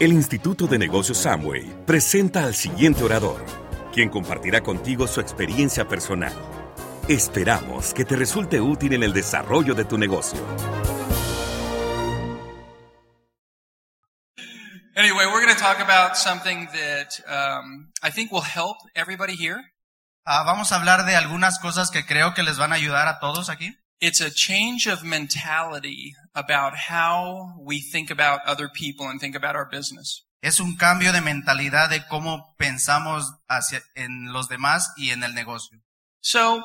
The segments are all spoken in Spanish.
El Instituto de Negocios Samway presenta al siguiente orador, quien compartirá contigo su experiencia personal. Esperamos que te resulte útil en el desarrollo de tu negocio. Anyway, we're going to talk about something that um, I think will help everybody here. Ah, vamos a hablar de algunas cosas que creo que les van a ayudar a todos aquí. It's a change of mentality about how we think about other people and think about our business. Es un cambio de mentalidad de cómo pensamos hacia, en los demás y en el negocio. So,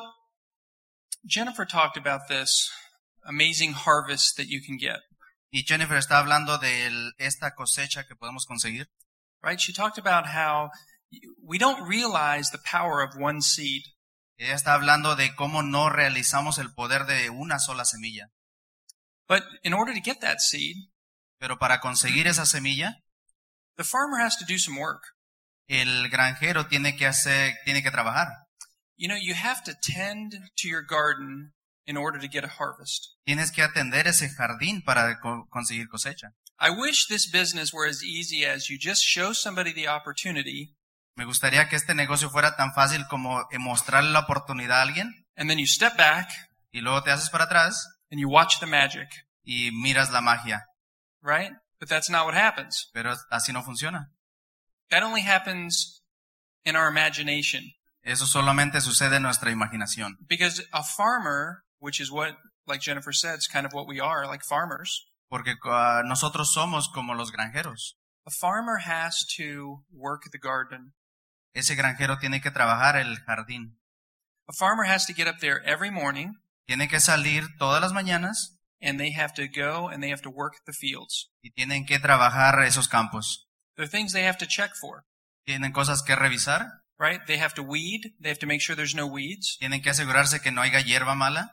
Jennifer talked about this amazing harvest that you can get, Y Jennifer está hablando de el- esta cosecha que podemos conseguir. right? She talked about how we don't realize the power of one seed. Ella está hablando de cómo no realizamos el poder de una sola semilla. But in order to get that seed, Pero para conseguir esa semilla, the farmer has to do some work. el granjero tiene que hacer, tiene que trabajar. You know, you have to tend to your garden in order to get a harvest. Tienes que atender ese jardín para co- conseguir cosecha. I wish this business were as easy as you just show somebody the opportunity Me gustaría que este negocio fuera tan fácil como mostrarle la oportunidad a alguien and then you step back y luego te haces para atrás and you watch the magic, y miras la magia. right? But that's not what happens. Pero así no funciona. That only happens in our imagination Eso solamente sucede en nuestra imaginación. because a farmer, which is what, like Jennifer said, is kind of what we are, like farmers. Porque ah, nosotros somos como los granjeros. A farmer has to work the garden. Ese granjero tiene que trabajar el jardín. A farmer has to get up there every morning Tiene que salir todas las mañanas and they have to go and they have to work the fields. y tienen que trabajar esos campos. There are things they have to check for, Tienen cosas que revisar. right? They have to weed. They have to make sure there's no weeds. Tienen que asegurarse que no haya hierba mala.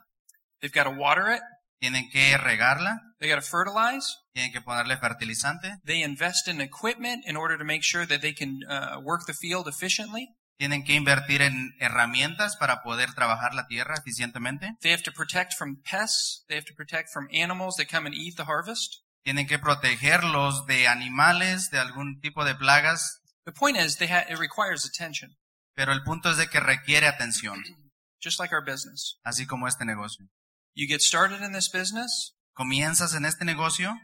They've got to water it. Tienen que regarla. They got to fertilize. Tienen que ponerle fertilizante. They invest in equipment in order to make sure that they can uh, work the field efficiently. Tienen que invertir en herramientas para poder trabajar la tierra eficientemente. They have to protect from pests. They have to protect from animals that come and eat the harvest. Tienen que protegerlos de animales, de algún tipo de plagas. The point is, they ha- it requires attention, Pero el punto es de que requiere atención, just like our business. así como este negocio. You get started in this business, Comienzas en este negocio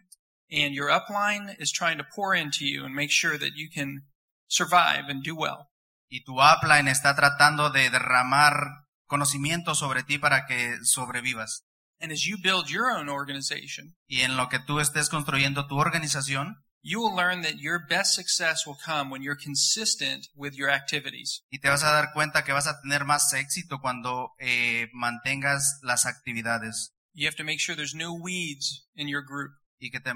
and your upline is trying to pour into you and make sure that you can survive and do well. Y tu upline está tratando de derramar conocimiento sobre ti para que sobrevivas. And as you build your own organization, Y en lo que tú estés construyendo tu organización, you will learn that your best success will come when you're consistent with your activities. y te vas a dar cuenta que vas a tener más éxito cuando eh, mantengas las actividades You have to make sure there's no weeds in your group. y que te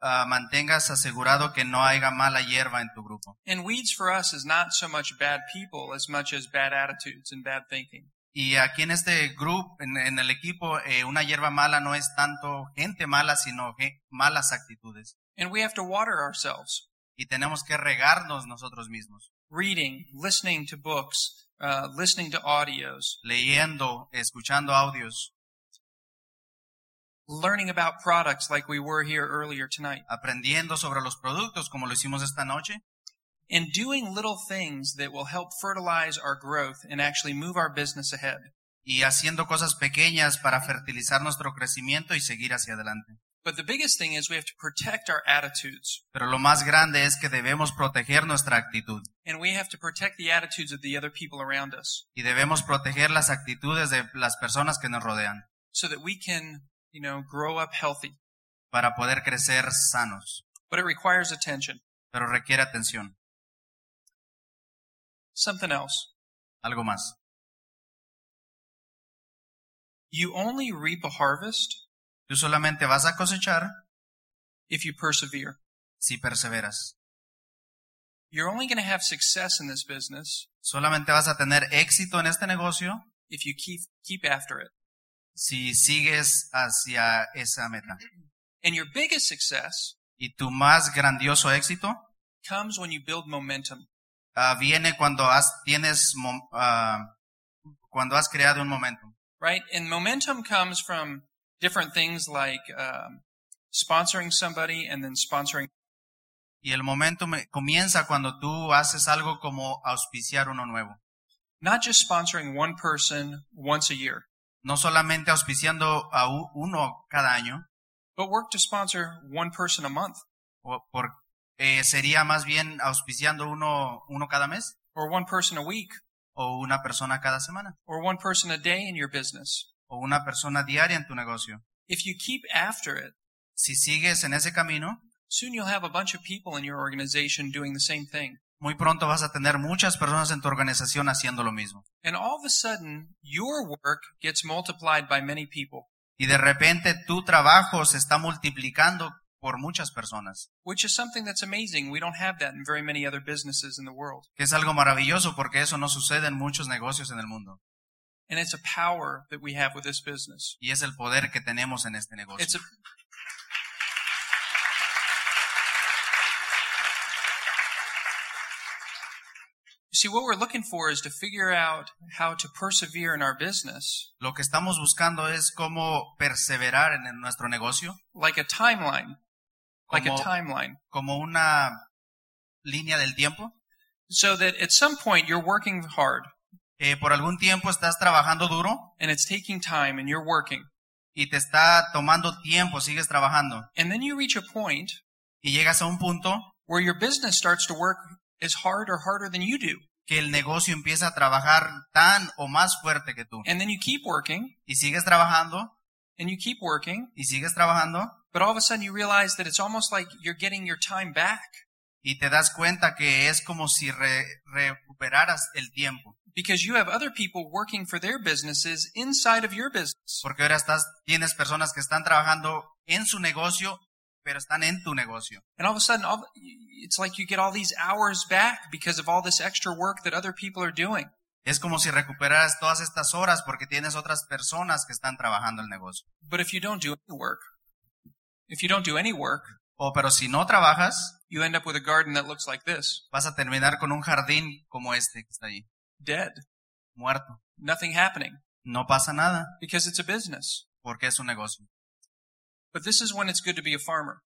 ah, mantengas asegurado que no haya mala hierba en tu grupo. And weeds for us is not so much bad people as much as bad attitudes and bad thinking. Y aquí en este grupo, en, en el equipo, eh, una hierba mala no es tanto gente mala, sino ge- malas actitudes. And we have to water ourselves. Y tenemos que regarnos nosotros mismos, Reading, listening to books, uh, listening to audios, leyendo, escuchando audios, learning about products like we were here earlier tonight, aprendiendo sobre los productos como lo hicimos esta noche and doing little things that will help fertilize our growth and actually move our business ahead. y haciendo cosas pequeñas para fertilizar nuestro crecimiento y seguir hacia adelante. But the biggest thing is we have to protect our attitudes. Pero lo más grande es que debemos proteger nuestra actitud And we have to protect the attitudes of the other people around us y debemos proteger las actitudes de las personas que nos rodean so that we can, you know, grow up healthy. para poder crecer sanos. But it requires attention. Pero requiere atención. Something else. Algo más. You only reap a harvest Tú solamente vas a cosechar if you persevere. si perseveras. You're only going to have success in this business Solamente vas a tener éxito en este negocio if you keep keep after it. Si sigues hacia esa meta. And your biggest success Y tu más grandioso éxito comes when you build momentum. ah, viene cuando has, tienes, ah, cuando has creado un momento. right? And momentum comes from different things like um, sponsoring somebody and then sponsoring Y el momento me- comienza cuando tú haces algo como auspiciar uno nuevo. Not just sponsoring one person once a year, No solamente auspiciando a uno cada año, but work to sponsor one person a month o por, eh, sería más bien auspiciando uno, uno cada mes or one person a week o una persona cada semana or one person a day in your business. o una persona diaria en tu negocio. If you keep after it, Si sigues en ese camino, soon you'll have a bunch of people in your organization doing the same thing. Muy pronto vas a tener muchas personas en tu organización haciendo lo mismo. And all of a sudden, your work gets multiplied by many people, Y de repente tu trabajo se está multiplicando por muchas personas, which is something that's amazing. We don't have that in very many other businesses in the world. que es algo maravilloso porque eso no sucede en muchos negocios en el mundo. And it's a power that we have with this business. Y es el poder que tenemos en este negocio. It's a, see, what we're looking for is to figure out how to persevere in our business. Lo que estamos buscando es cómo perseverar en nuestro negocio. Like a timeline, like a timeline, como una línea del tiempo. so that at some point you're working hard. Eh, por algún tiempo estás trabajando duro. And it's taking time and you're working. y te está tomando tiempo, sigues trabajando. And then you reach a point y llegas a un punto where your business starts to work as hard or harder than you do. Que el negocio empieza a trabajar tan o más fuerte que tú. And then you keep working Y sigues trabajando and you keep working, y sigues trabajando but all of a sudden you realize that it's almost like you're getting your time back y te das cuenta que es como si re- recuperaras el tiempo. because you have other people working for their businesses inside of your business. Porque ahora estás, tienes personas que están trabajando en su negocio, pero están en tu negocio. And all of a sudden, all, it's like you get all these hours back because of all this extra work that other people are doing. Es como si recuperaras todas estas horas porque tienes otras personas que están trabajando el negocio. But if you don't do any work, if you don't do any work, O pero si no trabajas, you end up with a garden that looks like this, vas a terminar con un jardín como este que está ahí, dead, muerto. nothing happening No pasa nada because it's a business. porque es un negocio. But this is when it's good to be a farmer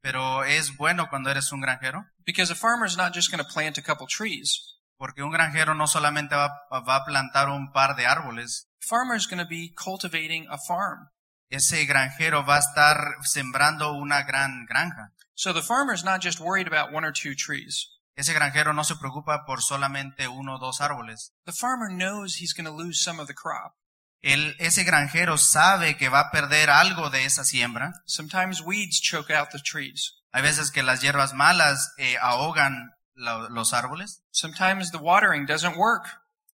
Pero es bueno cuando eres un granjero, because a farmer is not just going to plant a couple trees. porque un granjero no solamente va, va a plantar un par de árboles, farmer is going to be cultivating a farm. ese granjero va a estar sembrando una gran granja. So the farmer is not just worried about one or two trees. Ese granjero no se preocupa por solamente uno o dos árboles. The farmer knows he's going to lose some of the crop. El, ese granjero sabe que va a perder algo de esa siembra. Sometimes weeds choke out the trees. Hay veces que las hierbas malas eh, ahogan los árboles. Sometimes the watering doesn't work.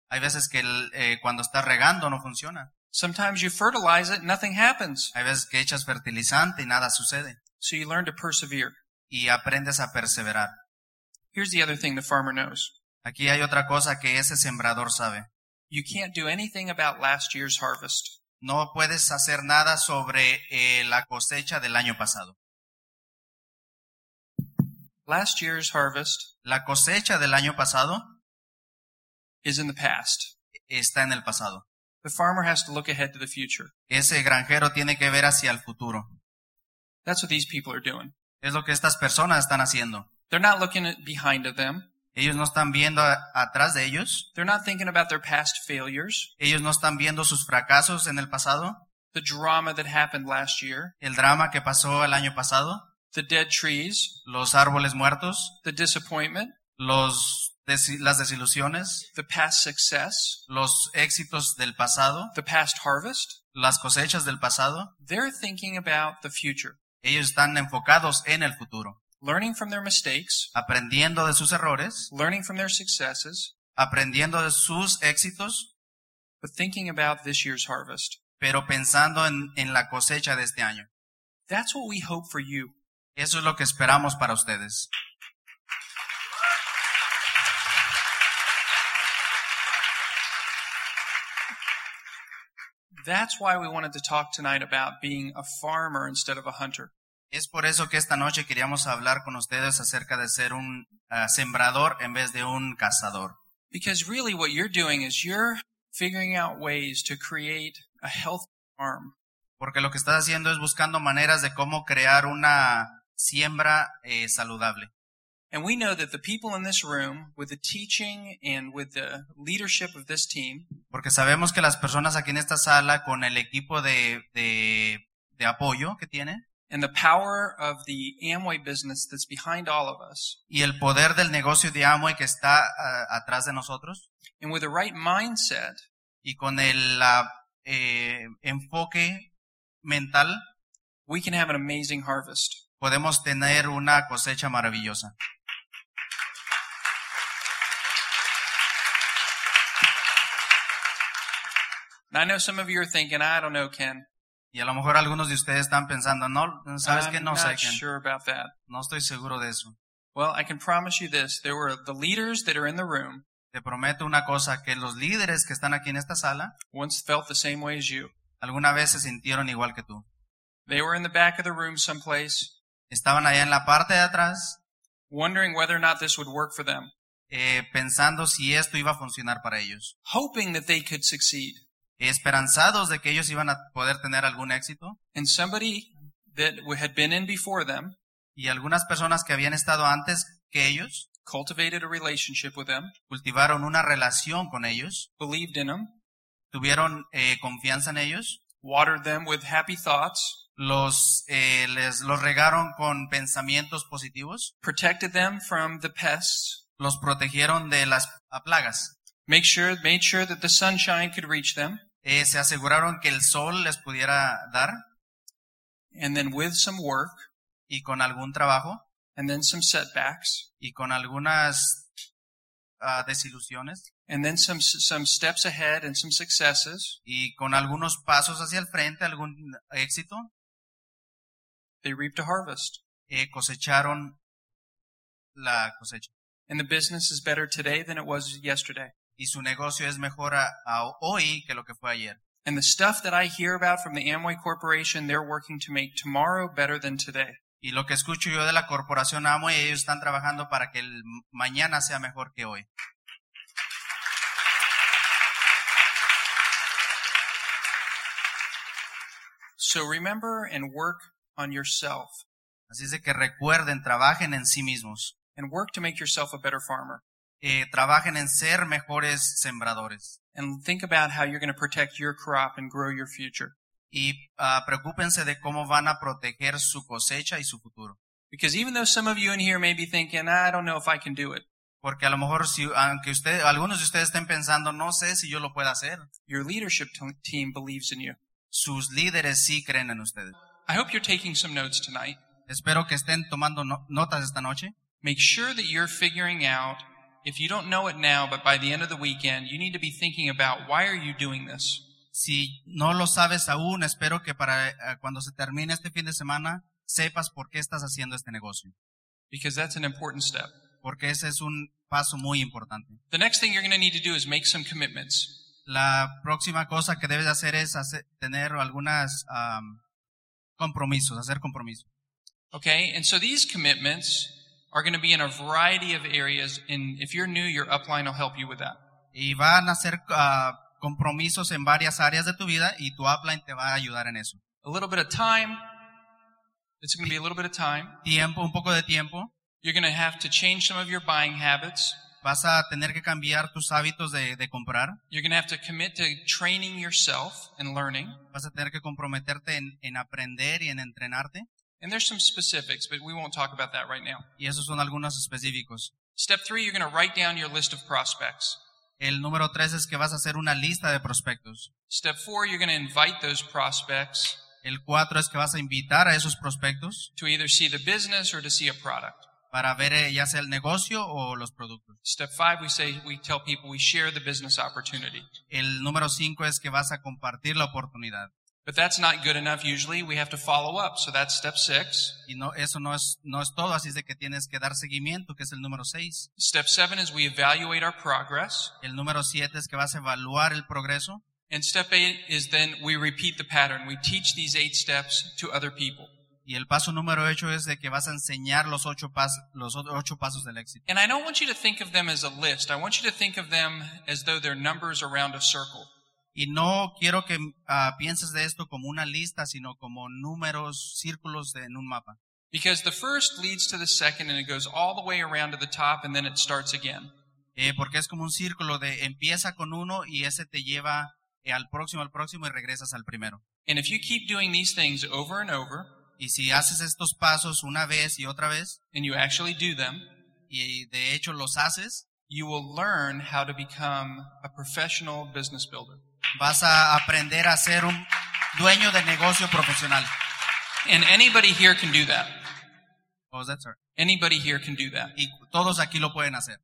Hay veces que el, eh, cuando estás regando no funciona. Sometimes you fertilize it, nothing happens. Hay veces que echas fertilizante y nada sucede. So you learn to persevere. Y aprendes a perseverar. Here's the other thing the farmer knows. Aquí hay otra cosa que ese sembrador sabe. You can't do anything about last year's harvest. No puedes hacer nada sobre eh, la cosecha del año pasado. Last year's harvest La cosecha del año pasado is in the past. está en el pasado. The farmer has to look ahead to the future. Ese granjero tiene que ver hacia el futuro. That's what these people are doing. Es lo que estas personas están haciendo. They're not looking behind of them. Ellos no están viendo a- atrás de ellos. They're not thinking about their past failures, Ellos no están viendo sus fracasos en el pasado, the drama that happened last year, el drama que pasó el año pasado, the dead trees, los árboles muertos, the disappointment, los las desilusiones, the past success, los éxitos del pasado, the past harvest. las cosechas del pasado. They're thinking about the future, Ellos están enfocados en el futuro, learning from their mistakes, aprendiendo de sus errores, learning from their successes, aprendiendo de sus éxitos, but thinking about this year's harvest. pero pensando en, en la cosecha de este año. That's what we hope for you. Eso es lo que esperamos para ustedes. That's why we wanted to talk tonight about being a farmer instead of a hunter. Es por eso que esta noche queríamos hablar con ustedes acerca de ser un ah, sembrador en vez de un cazador. Because really what you're doing is you're figuring out ways to create a healthy farm. Porque lo que estás haciendo es buscando maneras de cómo crear una siembra eh, saludable. And we know that the people in this room, with the teaching and with the leadership of this team, Porque sabemos que las personas aquí en esta sala, con el equipo de, de, de apoyo que tiene and the power of the Amway business that's behind all of us, y el poder del negocio de Amway que está ah, atrás de nosotros, and with the right mindset, y con el ah, eh, enfoque mental, we can have an amazing harvest. podemos tener una cosecha maravillosa. Now, I know some of you are thinking, I don't know, Ken. Y a lo mejor algunos de ustedes están pensando, no, sabes que no sé, sure no estoy seguro de eso. Well, I can promise you this. There were the leaders that are in the room Te prometo una cosa, que los líderes que están aquí en esta sala, once felt the same way as you. alguna vez se sintieron igual que tú. They were in the back of the room someplace, Estaban allá en la parte de atrás, wondering whether or not this would work for them, eh, pensando si esto iba a funcionar para ellos. hoping that they could succeed. Esperanzados de que ellos iban a poder tener algún éxito. And somebody that had been in before them Y algunas personas que habían estado antes que ellos, cultivated a relationship with them, cultivaron una relación con ellos, believed in them, tuvieron eh, confianza en ellos, watered them with happy thoughts, los, eh, les, los regaron con pensamientos positivos, protected them from the pests, los protegieron de las plagas, make sure, made sure that the sunshine could reach them, eh, se aseguraron que el sol les pudiera dar and then with some work y con algún trabajo and then some setbacks y con algunas ah, desilusiones and then some some steps ahead and some successes, y con algunos pasos hacia el frente, algún éxito, they reaped a harvest. eh, cosecharon la cosecha. And the business is better today than it was yesterday. Y su negocio es mejor a- a hoy que lo que fue ayer. And the stuff that I hear about from the Amway Corporation, they're working to make tomorrow better than today. Y lo que escucho yo de la corporación Amo, ellos están trabajando para que el mañana sea mejor que hoy. So remember and work on yourself Así es de que recuerden, trabajen en sí mismos. and work to make yourself a better farmer. Eh, trabajen en ser mejores sembradores. And think about how you're going to protect your crop and grow your future. Y preocúpense de cómo van a proteger su cosecha y su futuro. Because even though some of you in here may be thinking, I don't know if I can do it, Porque a lo mejor si, aunque usted, algunos de ustedes estén pensando, no sé si yo lo puedo hacer, your leadership team believes in you. sus líderes sí creen en ustedes. I hope you're taking some notes tonight. Espero que estén tomando no- notas esta noche. Make sure that you're figuring out, if you don't know it now, but by the end of the weekend, you need to be thinking about why are you doing this? Si no lo sabes aún, espero que para eh, cuando se termine este fin de semana sepas por qué estás haciendo este negocio. Because that's an important step. Porque ese es un paso muy importante. The next thing you're going to need to do is make some commitments. La próxima cosa que debes de hacer es hacer- tener algunas am, compromisos, hacer compromisos. Okay? And so these commitments are going to be in a variety of areas. And if you're new, your upline will help you with that. Y van a ah, compromisos en varias áreas de tu vida y tu upline te va a ayudar en eso. A little bit of time. It's going to be a little bit of time. Tiempo, un poco de tiempo. You're going to have to change some of your buying habits. Vas a tener que cambiar tus hábitos de, de comprar. You're going to have to commit to training yourself and learning. Vas a tener que comprometerte en, en aprender y en entrenarte. And there's some specifics, but we won't talk about that right now. Y esos son algunos específicos. Step three, you're going to write down your list of prospects. El número tres es que vas a hacer una lista de prospectos. Step four, you're going to invite those prospects El cuatro es que vas a invitar a esos prospectos to either see the business or to see a product. para ver eh, ya sea el negocio o los productos. Step five, we say, we tell people we share the business opportunity. El número cinco es que vas a compartir la oportunidad. But that's not good enough usually. We have to follow up. So that's step six. Y no, eso no es, no es todo, así es de que tienes que dar seguimiento, que es el número seis. Step seven is we evaluate our progress. El número siete es que vas a evaluar el progreso. And step eight is then we repeat the pattern. We teach these eight steps to other people. Y el paso número ocho es de que vas a enseñar los ocho, pas, los ocho pasos del éxito. And I don't want you to think of them as a list. I want you to think of them as though they're numbers around a circle. Y no quiero que ah, pienses de esto como una lista, sino como números, círculos de- en un mapa. Because the first leads to the second and it goes all the way around to the top and then it starts again. Eh, porque es como un círculo de empieza con uno y ese te lleva eh, al próximo, al próximo y regresas al primero. And if you keep doing these things over and over Y si haces estos pasos una vez y otra vez, and you actually do them, y de hecho los haces, you will learn how to become a professional business builder. Vas a aprender a ser un dueño de negocio profesional. And anybody here can do that. Oh, what was that, sir? Anybody here can do that. Y todos aquí lo pueden hacer.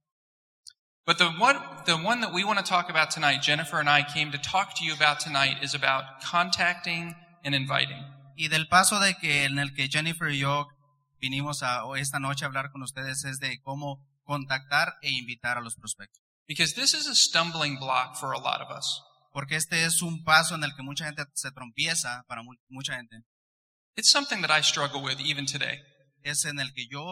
But the one, the one that we want to talk about tonight, Jennifer and I came to talk to you about tonight, is about contacting and inviting. Y del paso de que en el que Jennifer y yo vinimos a esta noche a hablar con ustedes es de cómo contactar e invitar a los prospectos. Because this is a stumbling block for a lot of us. Porque este es un paso en el que mucha gente se trompieza para mu- mucha gente. It's something that I struggle with even today. Es en el que yo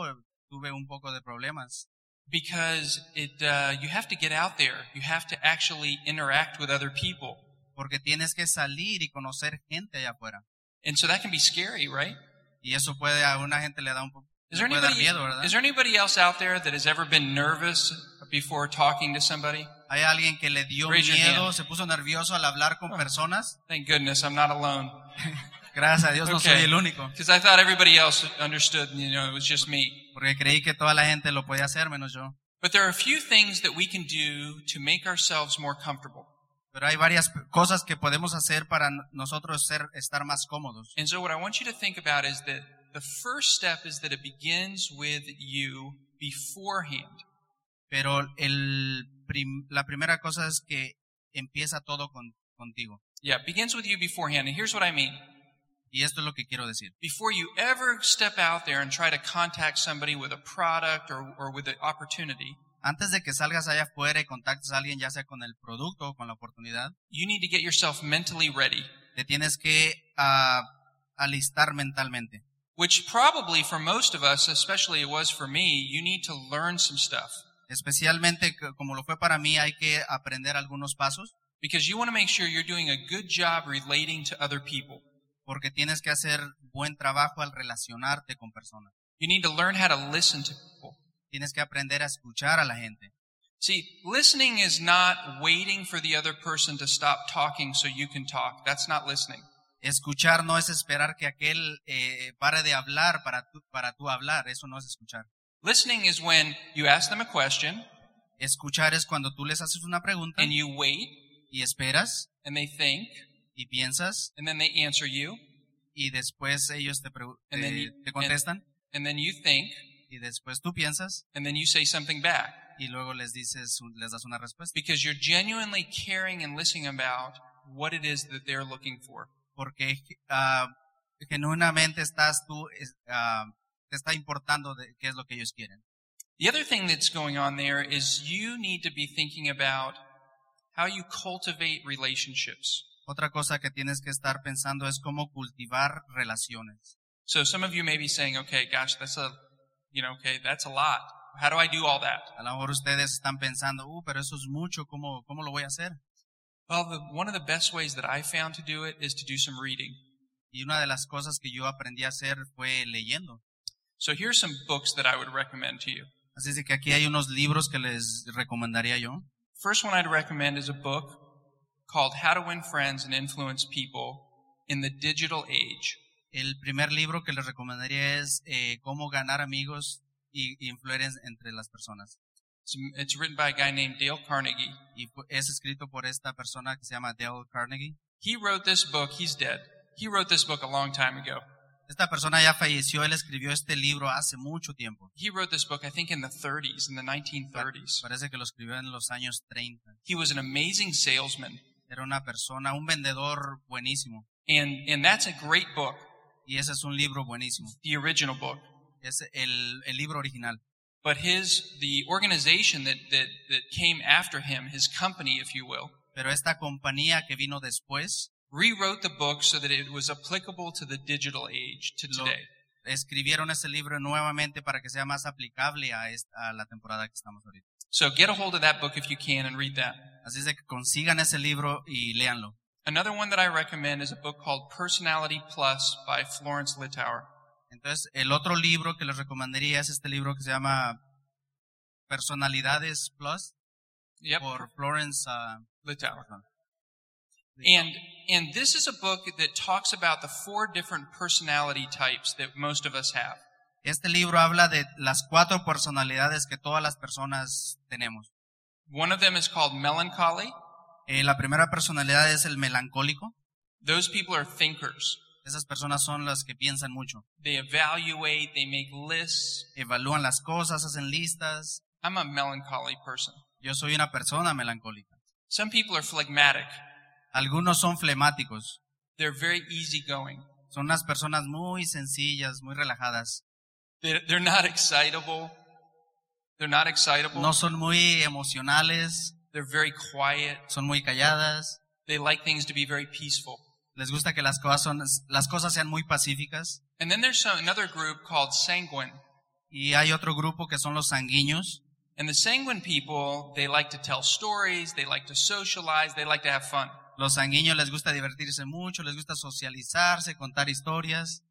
tuve un poco de problemas. Because it, uh, you have to get out there. You have to actually interact with other people. Porque tienes que salir y conocer gente allá afuera. And so that can be scary, right? Y eso puede a una gente le da un poco Is there anybody, miedo, ¿verdad? is there anybody else out there that has ever been nervous before talking to somebody? Hay alguien que le dio Raise miedo, se puso nervioso al hablar con Oh. personas. Thank goodness I'm not alone. Gracias a Dios no Okay. soy el único. Because I thought everybody else understood, you know, it was just me. Porque creí que toda la gente lo podía hacer menos yo. But there are a few things that we can do to make ourselves more comfortable. Pero hay varias cosas que podemos hacer para nosotros ser, estar más cómodos. And so what I want you to think about is that the first step is that it begins with you beforehand. Pero el prim- la primera cosa es que empieza todo con- contigo. Yeah, it begins with you beforehand. And here's what I mean. Y esto es lo que quiero decir. Before you ever step out there and try to contact somebody with a product or, or with an opportunity, Antes de que salgas allá afuera y contactes a alguien, ya sea con el producto o con la oportunidad, you need to get yourself mentally ready. te tienes que ah, alistar mentalmente. Which probably for most of us, especially it was for me, you need to learn some stuff. Especialmente como lo fue para mí, hay que aprender algunos pasos Because you want to make sure you're doing a good job relating to other people. porque tienes que hacer buen trabajo al relacionarte con personas. You need to learn how to listen to people. Tienes que aprender a escuchar a la gente. See, listening is not waiting for the other person to stop talking so you can talk. That's not listening. Escuchar no es esperar que aquel eh, pare de hablar para tú, para tú hablar, eso no es escuchar. Listening is when you ask them a question Escuchar es cuando tú les haces una pregunta and you wait y esperas and they think y piensas and then they answer you y después ellos te, And then you- te contestan and then you think y después tú piensas and then you say something back y luego les dices, les das una respuesta. because you're genuinely caring and listening about what it is that they're looking for. Porque ah, genuinamente estás tú, ah, te está importando de qué es lo que ellos quieren. The other thing that's going on there is you need to be thinking about how you cultivate relationships. Otra cosa que tienes que estar pensando es cómo cultivar relaciones. So some of you may be saying, okay, gosh, that's a, you know, okay, that's a lot. How do I do all that? A lo mejor ustedes están pensando, uh, pero eso es mucho, ¿cómo, cómo lo voy a hacer? Well, the, one of the best ways that I found to do it is to do some reading. Y una de las cosas que yo aprendí a hacer fue leyendo. So here's some books that I would recommend to you. Así es que aquí hay unos libros que les recomendaría yo. First one I'd recommend is a book called How to Win Friends and Influence People in the Digital Age. El primer libro que les recomendaría es eh, Cómo ganar amigos y, entre las personas. It's, it's written by a guy named Dale Carnegie. Y es escrito por esta persona que se llama Dale Carnegie. He wrote this book, he's dead. He wrote this book a long time ago. Esta persona ya falleció, él escribió este libro hace mucho tiempo. He wrote this book, I think, in the 30s, in the 1930s. Parece que lo escribió en los años 30. He was an amazing salesman. Era una persona, un vendedor buenísimo. And, and that's a great book, Y ese es un libro buenísimo. the original book. Es el, el libro original. But his, the organization that, that, that came after him, his company, if you will, Pero esta compañía que vino después rewrote the book so that it was applicable to the digital age, to Lo- today. escribieron ese libro nuevamente para que sea más aplicable a, esta, a la temporada que estamos ahorita. So get a hold of that book if you can and read that. Así es de que consigan ese libro y léanlo. Another one that I recommend is a book called Personality Plus by Florence Litauer. Entonces, el otro libro que les recomendaría es este libro que se llama Personalidades Plus Yep. por Florence. uh, Littauer. And and this is a book that talks about the four different personality types that most of us have. Este libro habla de las cuatro personalidades que todas las personas tenemos. One of them is called melancholy. Eh, la primera personalidad es el melancólico. Those people are thinkers. Esas personas son las que piensan mucho. They evaluate, they make lists. Evalúan las cosas, hacen listas. I'm a melancholy person. Yo soy una persona melancólica. Some people are phlegmatic. Algunos son flemáticos. They're very easygoing. Son unas personas muy sencillas, muy relajadas. They're, they're not excitable. They're not excitable. No son muy emocionales, They're very quiet. son muy calladas. They like things to be very peaceful. Les gusta que las cosas, son, las cosas sean muy pacíficas. And then there's some, another group called sanguine. Y hay otro grupo que son los sanguíneos. And the sanguine people, they like to tell stories, they like to socialize, they like to have fun. Los sanguíneos les gusta divertirse mucho, les gusta socializarse, contar historias.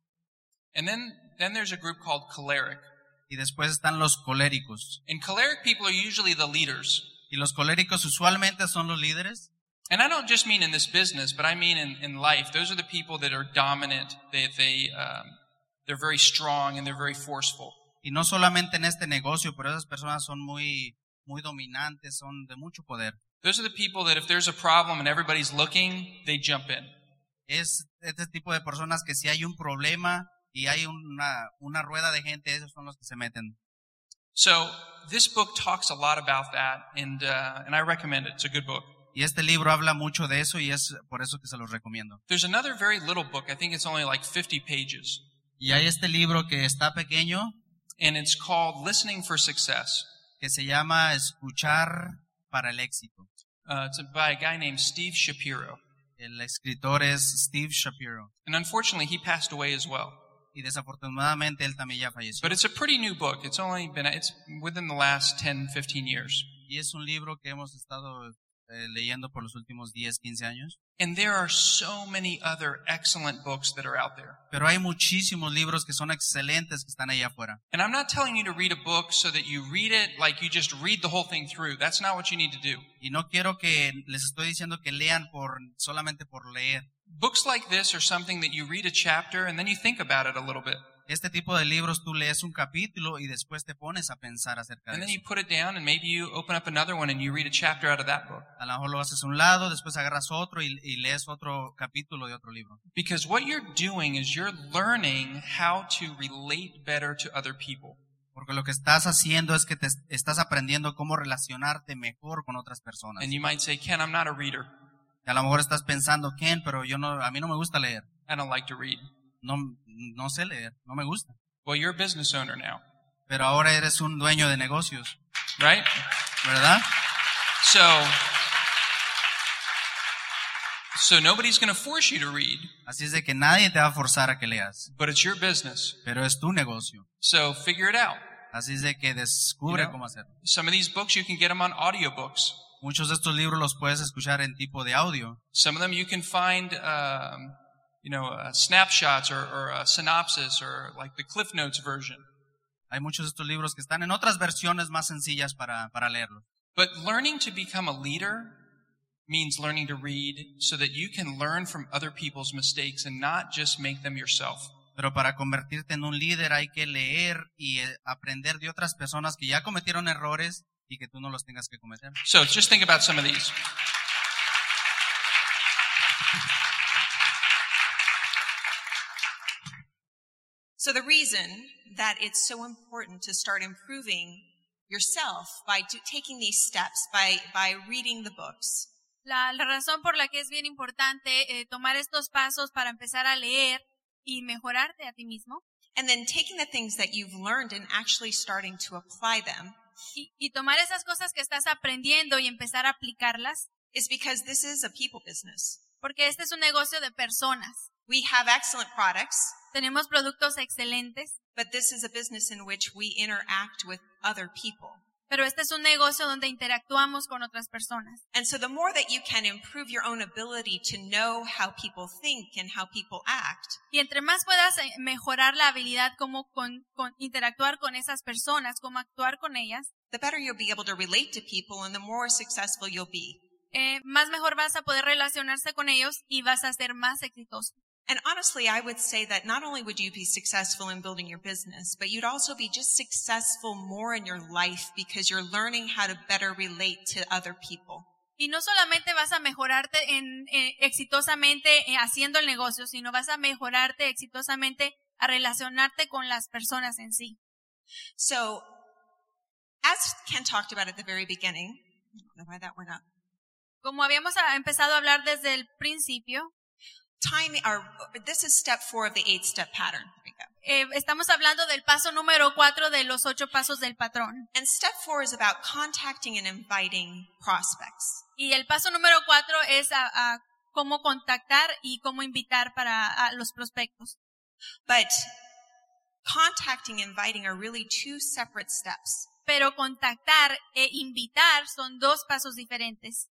And then, then there's a group called choleric. Y después están los coléricos. And choleric people are usually the leaders. Y los coléricos usualmente son los líderes. And I don't just mean in this business, but I mean in, in life. Those are the people that are dominant. They, they, um, they're very strong and they're very forceful. Y no solamente en este negocio, pero esas personas son muy, muy dominantes, son de mucho poder. Those are the people that if there's a problem and everybody's looking, they jump in. Es este tipo de personas que si hay un problema y hay una, una rueda de gente, esos son los que se meten. So this book talks a lot about that, and uh, and I recommend it. It's a good book. Y este libro habla mucho de eso y es por eso que se los recomiendo. There's another very little book. I think it's only like 50 pages, Y hay este libro que está pequeño, and it's called Listening for Success. que se llama Escuchar para el éxito. Uh, it's by a guy named Steve Shapiro, El escritor es Steve Shapiro. and unfortunately, he passed away as well. Y desafortunadamente él también ya falleció. But it's a pretty new book. It's only been it's within the last 10, 15 years. Y es un libro que hemos estado eh, leyendo por los últimos 10, 15 años. And there are so many other excellent books that are out there. Pero hay muchísimos libros que son excelentes que están allá afuera. And I'm not telling you to read a book so that you read it like you just read the whole thing through. That's not what you need to do. Y no quiero que les estoy diciendo que lean por solamente por leer. Books like this are something that you read a chapter and then you think about it a little bit. Este tipo de libros tú lees un capítulo y después te pones a pensar acerca And de then you eso. put it down and maybe you open up another one and you read a chapter out of that book. A lo mejor lo haces a un lado, después agarras otro y, y lees otro capítulo de otro libro. Because what you're doing is you're learning how to relate better to other people. Porque lo que estás haciendo es que te estás aprendiendo cómo relacionarte mejor con otras personas. And you might say, Ken, I'm not a reader. Y a lo mejor estás pensando, Ken, pero yo no, a mí no me gusta leer. I don't like to read. No, no sé leer, no me gusta. Well, you're a business owner now, Pero ahora eres un dueño de negocios, right? ¿verdad? So, so nobody's going to force you to read, Así es de que nadie te va a forzar a que leas, but it's your business. pero es tu negocio. So figure it out. Así es de que descubre You know? cómo hacerlo. Some of these books you can get them on audiobooks. Muchos de estos libros los puedes escuchar en tipo de audio. Some of them you can find, um, you know, uh, snapshots or, or a synopsis or like the Cliff Notes version. Hay muchos de estos libros que están en otras versiones más sencillas para, para leerlos. But learning to become a leader means learning to read so that you can learn from other people's mistakes and not just make them yourself. Pero para convertirte en un líder hay que leer y eh, aprender de otras personas que ya cometieron errores y que tú no los tengas que cometer. So just think about some of these. So the reason that it's so important to start improving yourself by do, taking these steps, by, by reading the books, La, la razón por la que es bien importante eh, tomar estos pasos para empezar a leer y mejorarte a ti mismo and then taking the things that you've learned and actually starting to apply them y, y tomar esas cosas que estás aprendiendo y empezar a aplicarlas, is because this is a people business. porque este es un negocio de personas. We have excellent products, Tenemos productos excelentes, but this is a business in which we interact with other people. Pero este es un negocio donde interactuamos con otras personas. And so the more that you can improve your own ability to know how people think and how people act, Y entre más puedas eh, mejorar la habilidad como con, con interactuar con esas personas, cómo actuar con ellas, the better you'll be able to relate to people and the more successful you'll be. eh, más mejor vas a poder relacionarse con ellos y vas a ser más exitoso. And honestly, I would say that not only would you be successful in building your business, but you'd also be just successful more in your life because you're learning how to better relate to other people. Y no solamente vas a mejorarte en, eh, exitosamente eh, haciendo el negocio, sino vas a mejorarte exitosamente a relacionarte con las personas en sí. So, as Ken talked about at the very beginning, I don't know why that went up. Como habíamos ah, empezado a hablar desde el principio, Time, or this is step four of the eight step pattern. There we go. eh, estamos hablando del paso número cuatro de los ocho pasos del patrón. And step four is about contacting and inviting prospects. Y el paso número cuatro es a, a cómo contactar y cómo invitar para a los prospectos. But contacting and inviting are really two separate steps. Pero contactar e invitar son dos pasos diferentes.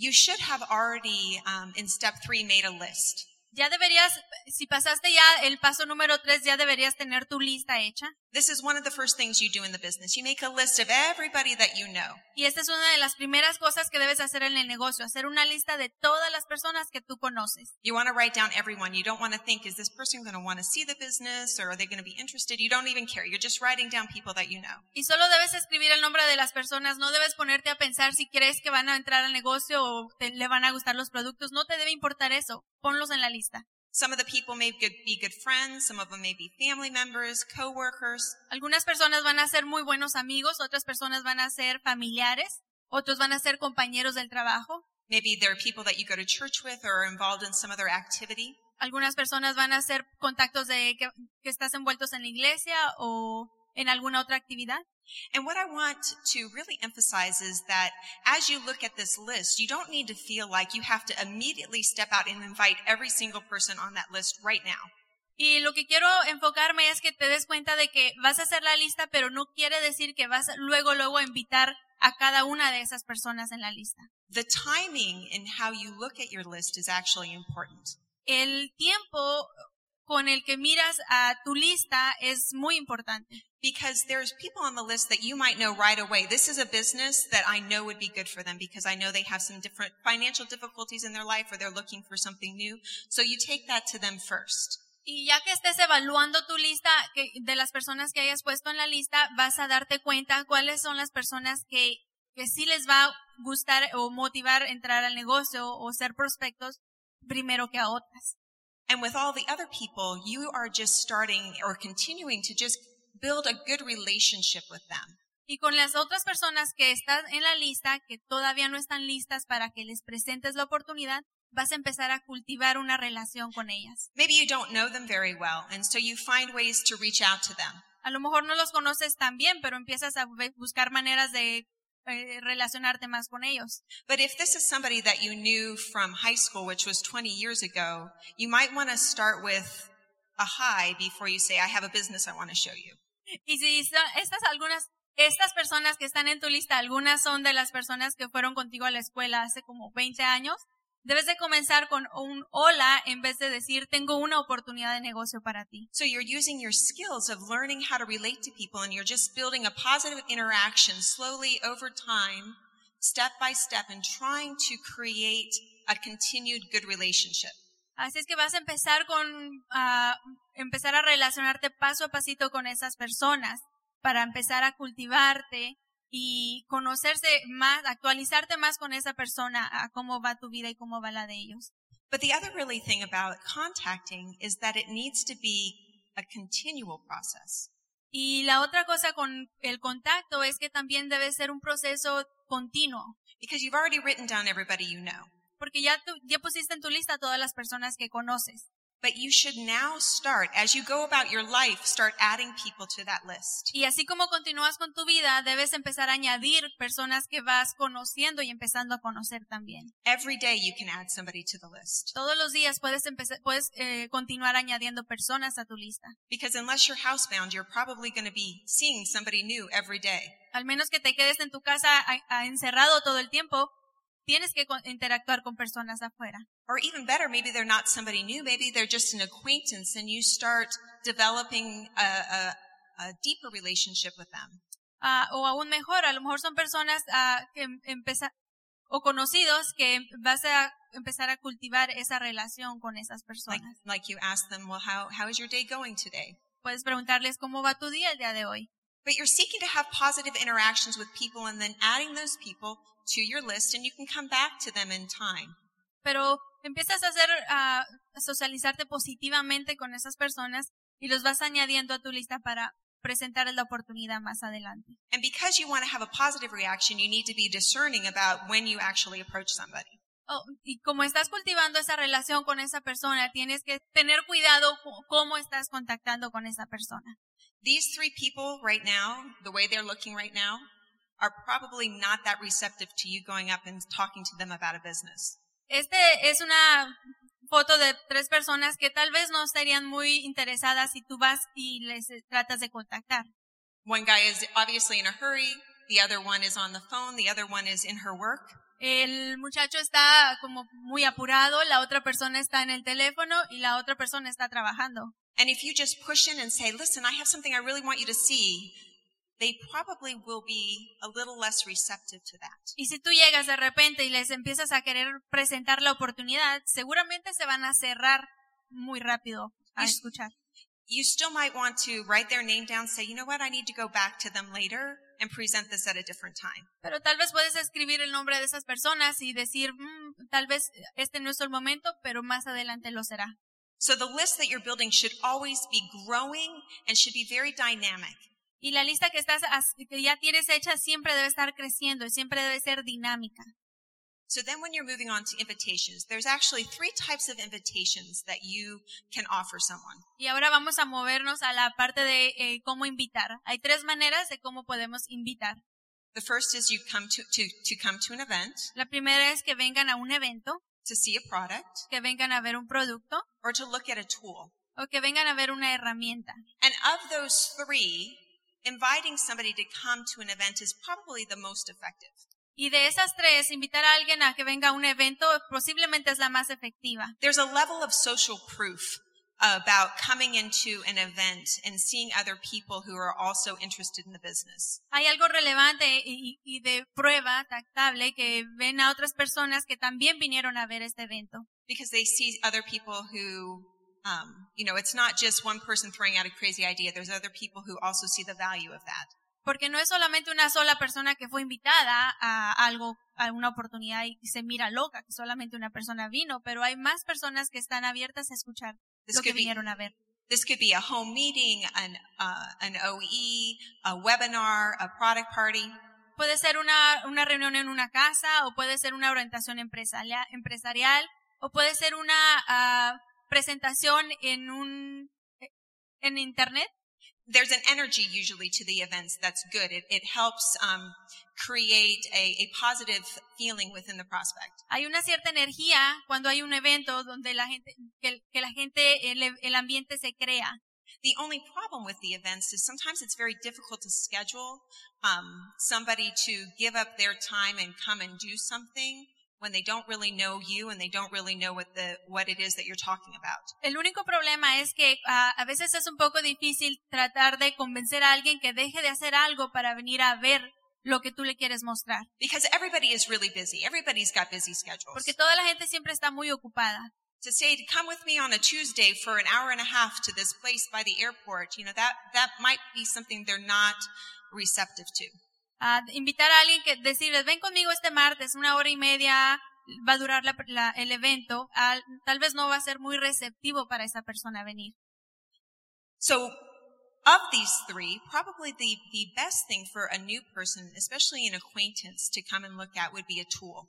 You should have already, um, in step three, made a list. Ya deberías, si pasaste ya el paso número tres, ya deberías tener tu lista hecha. This is one of the first things you do in the business. You make a list of everybody that you know. Y esta es una de las primeras cosas que debes hacer en el negocio, hacer una lista de todas las personas que tú conoces. You want to write down everyone. You don't want to think, is this person going to want to see the business or are they going to be interested? You don't even care. You're just writing down people that you know. Y solo debes escribir el nombre de las personas, no debes ponerte a pensar si crees que van a entrar al negocio o te- le van a gustar los productos, no te debe importar eso, ponlos en la lista. Some of the people may be good friends. Some of them may be family members, coworkers. Algunas personas van a ser muy buenos amigos, otras personas van a ser familiares, otros van a ser compañeros del trabajo, Maybe they're people that you go to church with or are involved in some other activity. algunas personas van a ser contactos de que, que estás envueltos en la iglesia o en alguna otra actividad. And what I want to really emphasize is that as you look at this list, you don't need to feel like you have to immediately step out and invite every single person on that list right now. Y lo que quiero enfocarme es que te des cuenta de que vas a hacer la lista, pero no quiere decir que vas luego, luego a invitar a cada una de esas personas en la lista. The timing in how you look at your list is actually important. El tiempo con el que miras a tu lista es muy importante. Because there's people on the list that you might know right away. This is a business that I know would be good for them because I know they have some different financial difficulties in their life or they're looking for something new. So you take that to them first. Y ya que estés evaluando tu lista que- de las personas que hayas puesto en la lista, vas a darte cuenta cuáles son las personas que, que sí les va a gustar o motivar entrar al negocio o ser prospectos primero que a otras. And with all the other people, you are just starting or continuing to just build a good relationship with them. Y con las otras personas que están en la lista, que todavía no están listas para que les presentes la oportunidad, vas a empezar a cultivar una relación con ellas. Maybe you don't know them very well, and so you find ways to reach out to them. A lo mejor no los conoces tan bien, pero empiezas a bu- buscar maneras de eh, relacionarte más con ellos. But if this is somebody that you knew from high school, which was 20 years ago, you might want to start with a hi before you say, I have a business I want to show you. Y si son estas algunas, estas personas que están en tu lista, algunas son de las personas que fueron contigo a la escuela hace como 20 años, debes de comenzar con un hola en vez de decir tengo una oportunidad de negocio para ti. So you're using your skills of learning how to relate to people and you're just building a positive interaction slowly over time, step by step, and trying to create a continued good relationship. Así es que vas a empezar con, a empezar a relacionarte paso a pasito con esas personas para empezar a cultivarte y conocerse más, actualizarte más con esa persona, a cómo va tu vida y cómo va la de ellos. But the other really thing about contacting is that it needs to be a continual process. Y la otra cosa con el contacto es que también debe ser un proceso continuo, Because you've already written down everybody you know. porque ya, tú- ya pusiste en tu lista todas las personas que conoces. But you should now start, as you go about your life, start adding people to that list. Y así como continúas con tu vida, debes empezar a añadir personas que vas conociendo y empezando a conocer también. Every day you can add somebody to the list. Todos los días puedes empezar, puedes eh, continuar añadiendo personas a tu lista. Because unless you're housebound, you're probably going to be seeing somebody new every day. Al menos que te quedes en tu casa a- a- encerrado todo el tiempo, tienes que interactuar con personas afuera. Or even better, maybe they're not somebody new, maybe they're just an acquaintance and you start developing a, a, a deeper relationship with them. Ah, o aún mejor, a lo mejor son personas ah, que empezar o conocidos que vas a empezar a cultivar esa relación con esas Like, personas. like you ask them, well, how, how is your day going today? Puedes preguntarles cómo va tu día el día de hoy. But you're seeking to have positive interactions with people and then adding those people to your list and you can come back to them in time. Pero empiezas a hacer, a socializarte positivamente con esas personas y los vas añadiendo a tu lista para presentarles la oportunidad más adelante. And because you want to have a positive reaction, you need to be discerning about when you actually approach somebody. Oh, y como estás cultivando esa relación con esa persona, tienes que tener cuidado cómo estás contactando con esa persona. These three people right now, the way they're looking right now, are probably not that receptive to you going up and talking to them about a business. Este es una foto de tres personas que tal vez no estarían muy interesadas si tú vas y les eh, tratas de contactar. One guy is obviously in a hurry. The other one is on the phone. The other one is in her work. El muchacho está como muy apurado, la otra persona está en el teléfono y la otra persona está trabajando. And if you just push in and say, listen, I have something I really want you to see, they probably will be a little less receptive to that. Y si tú llegas de repente y les empiezas a querer presentar la oportunidad, seguramente se van a cerrar muy rápido a Y- escuchar. You still might want to write their name down, say, you know what, I need to go back to them later and present this at a different time. Pero tal vez puedes escribir el nombre de esas personas y decir, "Mm, tal vez este no es el momento, pero más adelante lo será. So the list that you're building should always be growing and should be very dynamic. Y la lista que estás que ya tienes hecha siempre debe estar creciendo y siempre debe ser dinámica. So then when you're moving on to invitations, there's actually three types of invitations that you can offer someone. Y ahora vamos a movernos a la parte de eh, cómo invitar. Hay tres maneras de cómo podemos invitar. The first is you come to, to, to come to an event, La primera es que vengan a un evento, to see a product, que vengan a ver un producto or to look at a tool. o que vengan a ver una herramienta. And of those three, inviting somebody to come to an event is probably the most effective. Y de esas tres, invitar a alguien a que venga a un evento posiblemente es la más efectiva. There's a level of social proof about coming into an event and seeing other people who are also interested in the business. Hay algo relevante y, y de prueba tactable que ven a otras personas que también vinieron a ver este evento. because they see other people who, um, you know, it's not just one person throwing out a crazy idea. There's other people who also see the value of that. Porque no es solamente una sola persona que fue invitada a algo, a una oportunidad y se mira loca que solamente una persona vino, pero hay más personas que están abiertas a escuchar This lo que could be vinieron a ver. this could be a home meeting, an uh, an OE, a webinar, a product party. Puede ser una, una reunión en una casa o puede ser una orientación empresarial, empresarial o puede ser una ah, presentación en un en internet. There's an energy usually to the events that's good. It it helps um, create a, a positive feeling within the prospect. Hay una cierta energía cuando hay un evento donde la gente que, que la gente el, el ambiente se crea. The only problem with the events is sometimes it's very difficult to schedule um, somebody to give up their time and come and do something when they don't really know you and they don't really know what the what it is that you're talking about. El único problema es que ah, a veces es un poco difícil tratar de convencer a alguien que deje de hacer algo para venir a ver lo que tú le quieres mostrar. Because everybody is really busy. Everybody's got busy schedules. Porque toda la gente siempre está muy ocupada. To say to come with me on a Tuesday for an hour and a half to this place by the airport, you know, that that might be something they're not receptive to. Ah, invitar a alguien que decirles, ven conmigo este martes, una hora y media va a durar la- la- el evento, al- tal vez no va a ser muy receptivo para esa persona venir. So of these three, probably the, the best thing for a new person, especially an acquaintance, to come and look at would be a tool.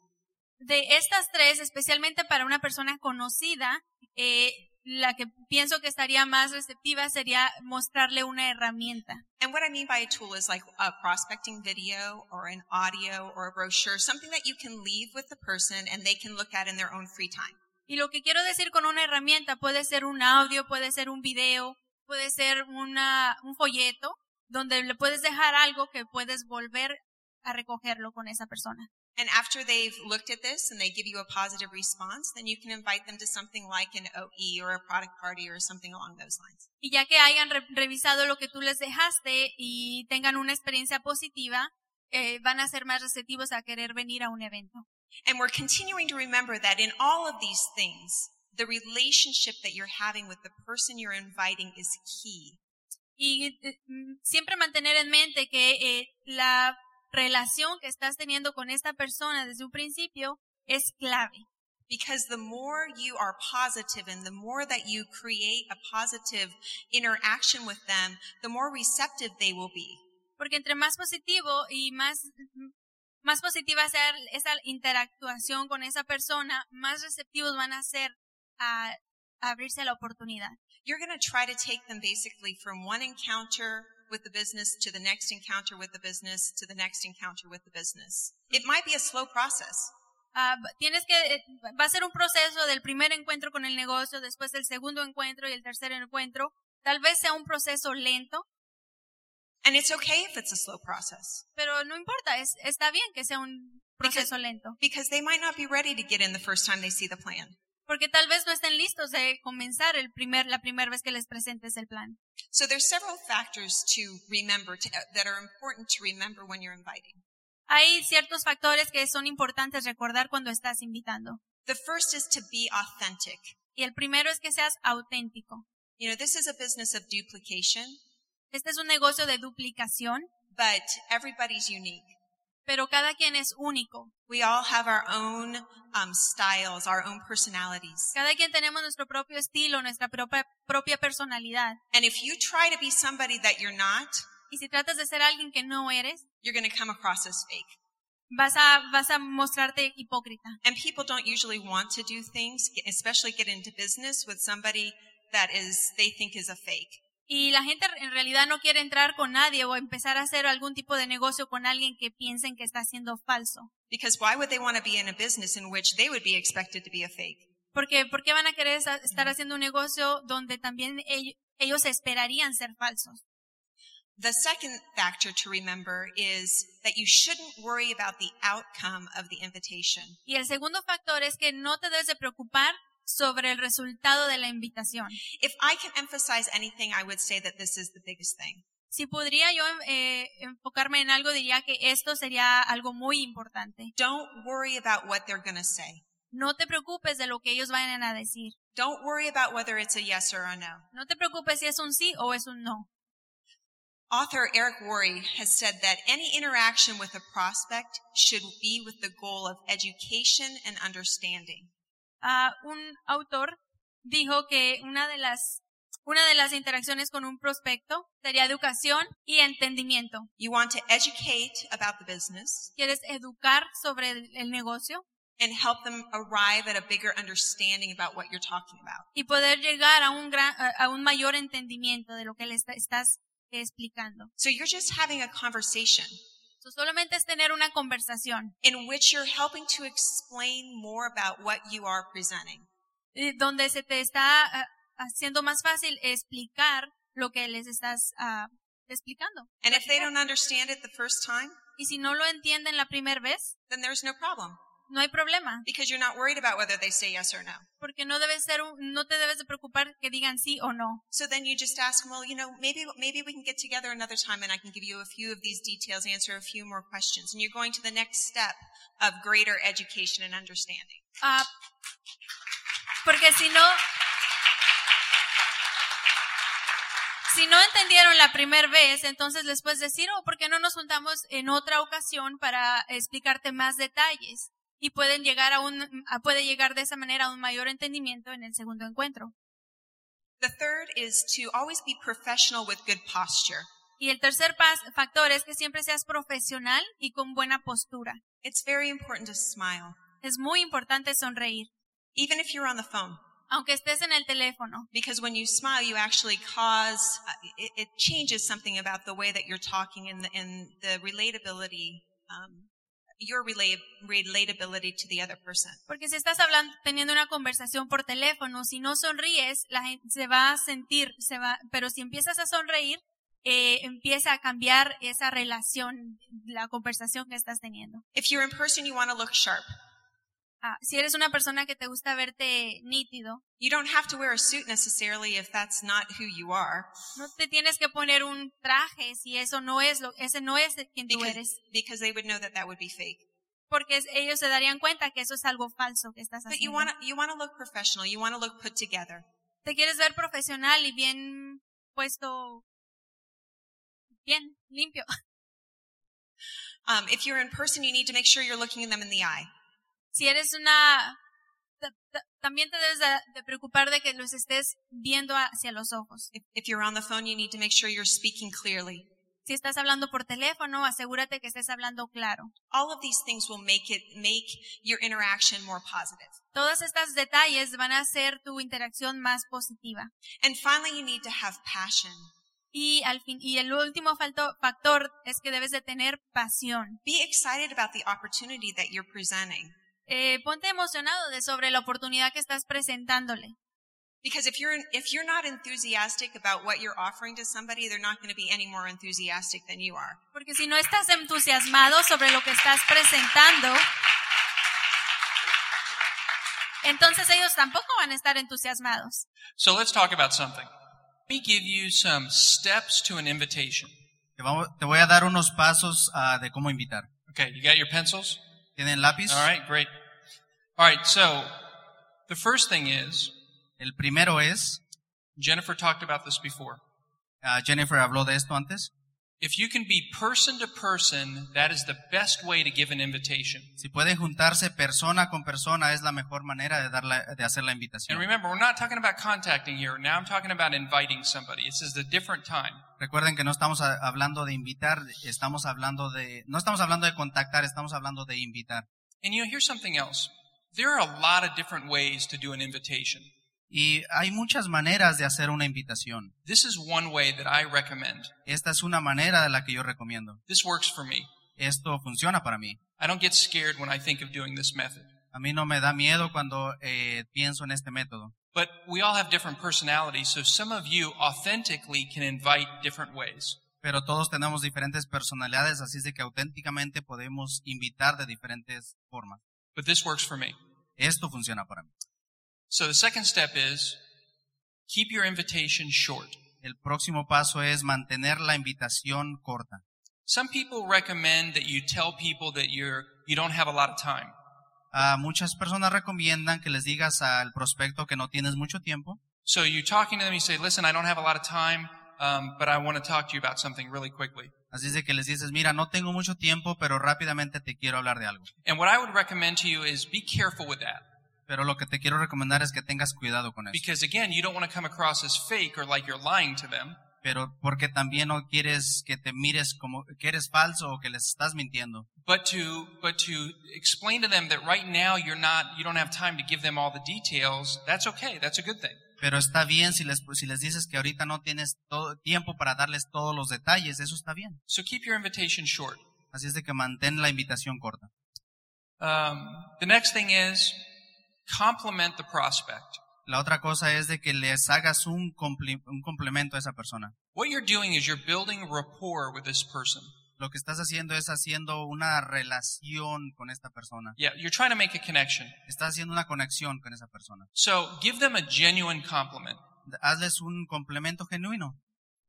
De estas tres, especialmente para una persona conocida, eh, la que pienso que estaría más receptiva sería mostrarle una herramienta. And what I mean by a tool is like a prospecting video or an audio or a brochure, something that you can leave with the person and they can look at in their own free time. Y lo que quiero decir con una herramienta puede ser un audio, puede ser un video, puede ser una, un folleto, donde le puedes dejar algo que puedes volver a recogerlo con esa persona. And after they've looked at this and they give you a positive response, then you can invite them to something like an OE or a product party or something along those lines. Y ya que hayan re- revisado lo que tú les dejaste y tengan una experiencia positiva, eh, van a ser más receptivos a querer venir a un evento. And we're continuing to remember that in all of these things, the relationship that you're having with the person you're inviting is key. Y eh, mm, siempre mantener en mente que eh, la relación que estás teniendo con esta persona desde un principio es clave. Because the more you are positive and the more that you create a positive interaction with them, the more receptive they will be. Porque entre más positivo y más, más positiva sea esa interactuación con esa persona, más receptivos van a ser a, a abrirse la oportunidad. You're going to try to take them basically from one encounter with the business to the next encounter with the business to the next encounter with the business. It might be a slow process. Ah, tienes que, eh, va a ser un proceso del primer encuentro con el negocio, después del segundo encuentro y el tercer encuentro. Tal vez sea un proceso lento, And it's okay if it's a slow process pero no importa, es, está bien que sea un proceso lento. because they might not be ready to get in the first time they see the plan. Porque tal vez no estén listos de comenzar el primer, la primera vez que les presentes el plan. So there's several factors to remember to, that are important to remember when you're inviting. Hay ciertos factores que son importantes recordar cuando estás invitando. The first is to be authentic. Y el primero es que seas auténtico. You know, this is a business of duplication, Este es un negocio de duplicación, but everybody's unique. Pero cada quien es único. We all have our own um, styles, our own personalities. Cada quien tenemos nuestro propio estilo, nuestra propia, propia personalidad. And if you try to be somebody that you're not, Y si tratas de ser alguien que no eres, you're going to come across as fake. vas a, vas a mostrarte hipócrita. And people don't usually want to do things, especially get into business with somebody that is, they think is a fake. Y la gente en realidad no quiere entrar con nadie o empezar a hacer algún tipo de negocio con alguien que piensen que está siendo falso. Because why would they want to be in a business in which they would be expected to be a fake? Porque, ¿por qué van a querer estar haciendo un negocio donde también ell- ellos esperarían ser falsos? The second factor to remember is that you shouldn't worry about the outcome of the invitation. Y el segundo factor es que no te debes de preocupar sobre el resultado de la invitación. If I can emphasize anything, I would say that this is the biggest thing. Si podría yo eh, enfocarme en algo, diría que esto sería algo muy importante. Don't worry about what they're going to say. No te preocupes de lo que ellos vayan a decir. Don't worry about whether it's a yes or a no. No te preocupes si es un sí o es un no. Author Eric Worre has said that any interaction with a prospect should be with the goal of education and understanding. Ah, un autor dijo que una de las una de las interacciones con un prospecto sería educación y entendimiento. You want to educate about the business Quieres educar sobre el, el negocio and help them arrive at a bigger understanding about what you're talking about. y poder llegar a un gran, a, a un mayor entendimiento de lo que le está- estás explicando. So you're just having a conversation So, solamente es tener una conversación in which you're helping to explain more about what you are presenting. donde se te está ah, haciendo más fácil explicar lo que les estás ah, explicando. And if they don't understand it the first time, Y si no lo entienden la primera vez, then there's no problem no hay problema, because you're not worried about whether they say yes or no. porque no debe ser un- no te debes de preocupar que digan sí o no. So then you just ask them, well, you know, maybe, maybe we can get together another time and I can give you a few of these details, answer a few more questions. And you're going to the next step of greater education and understanding. Ah, porque si no, si no entendieron la primera vez, entonces les puedes decir, oh, ¿por qué no nos juntamos en otra ocasión para explicarte más detalles? Y pueden llegar a un, a- puede llegar de esa manera a un mayor entendimiento en el segundo encuentro. The third is to always be professional with good posture. Y el tercer factor es que siempre seas profesional y con buena postura. It's very important to smile, Es muy importante sonreír. even if you're on the phone. aunque estés en el teléfono. Because when you smile, you actually cause, it, it changes something about the way that you're talking and the, and the relatability, um, your relatability to the other person. Porque si estás hablando, teniendo una conversación por teléfono, si no sonríes, la gente se va a sentir, se va, pero si empiezas a sonreír, eh, empieza a cambiar esa relación, la conversación que estás teniendo. If you're in person, you want to look sharp. Ah, si eres una persona que te gusta verte nítido, You don't have to wear a suit necessarily if that's not who you are, no te tienes que poner un traje si eso no es lo, ese no es quien tú because, eres, because they would know that that would be fake. porque ellos se darían cuenta que eso es algo falso que estás But you haciendo. want to, you want to look professional. You want to look put together. Te quieres ver profesional y bien puesto, bien limpio. Um, if you're in person, you need to make sure you're looking them in the eye. Si eres una, ta- ta- también te debes de, preocupar de que los estés viendo hacia los ojos. If, if you're on the phone, you need to make sure you're speaking clearly. Si estás hablando por teléfono, asegúrate que estés hablando claro. All of these things will make it, make your interaction more positive. Todos estos detalles van a hacer tu interacción más positiva. And finally, you need to have passion. Y al fin, y el último falto- factor es que debes de tener pasión. Be excited about the opportunity that you're presenting. Eh, ponte emocionado de sobre la oportunidad que estás presentándole. Because if you're, if you're not enthusiastic about what you're offering to somebody, they're not going to be any more enthusiastic than you are. Porque si no estás entusiasmado sobre lo que estás presentando, entonces ellos tampoco van a estar entusiasmados. So let's talk about something. Let me give you some steps to an invitation. Te, vamos- te voy a dar unos pasos ah, de cómo invitar. Okay, you got your pencils? ¿Tienen lápiz? All right, great. All right, so the first thing is El primero es, Jennifer talked about this before. ah, Jennifer habló de esto antes, If you can be person to person, that is the best way to give an invitation. si pueden juntarse persona con persona es la mejor manera de, dar la- de hacer la invitación. And remember, we're not talking about contacting here. Now I'm talking about inviting somebody. This is a different time. Recuerden que no estamos hablando de invitar, estamos hablando de, no estamos hablando de contactar, estamos hablando de invitar. And you know, here's something else. There are a lot of different ways to do an invitation. Y hay muchas maneras de hacer una invitación. This is one way that I recommend. Esta es una manera de la que yo recomiendo. This works for me. Esto funciona para mí. I don't get scared when I think of doing this method. A mí no me da miedo cuando eh, pienso en este método. But we all have different personalities, so some of you authentically can invite different ways. Pero todos tenemos diferentes personalidades, así es de que auténticamente podemos invitar de diferentes formas. But this works for me. Esto funciona para mí. So the second step is keep your invitation short. El próximo paso es mantener la invitación corta. Some people recommend that you tell people that you're you don't have a lot of time. A muchas personas recomiendan que les digas al prospecto que no tienes mucho tiempo. So you're talking to them, you say, "Listen, I don't have a lot of time, um, but I want to talk to you about something really quickly." Así es de que les dices, mira, no tengo mucho tiempo, pero rápidamente te quiero hablar de algo. And what I would recommend to you is be careful with that, Pero lo que te quiero recomendar es que tengas cuidado con eso. because again, you don't want to come across as fake or like you're lying to them. Pero porque también no quieres que te mires como que eres falso o que les estás mintiendo. but to but to explain to them that right now you're not you don't have time to give them all the details that's okay that's a good thing Pero está bien si les, si les dices que ahorita no tienes todo tiempo para darles todos los detalles, eso está bien. so keep your invitation short Así es de que mantén la invitación corta. um, the next thing is compliment the prospect La otra cosa es de que les hagas un, compli- un complemento a esa persona. what you're doing is you're building rapport with this person Lo que estás haciendo es haciendo una relación con esta persona. yeah you're trying to make a connection Estás haciendo una conexión con esa persona. so give them a genuine compliment Hazles un complemento genuino.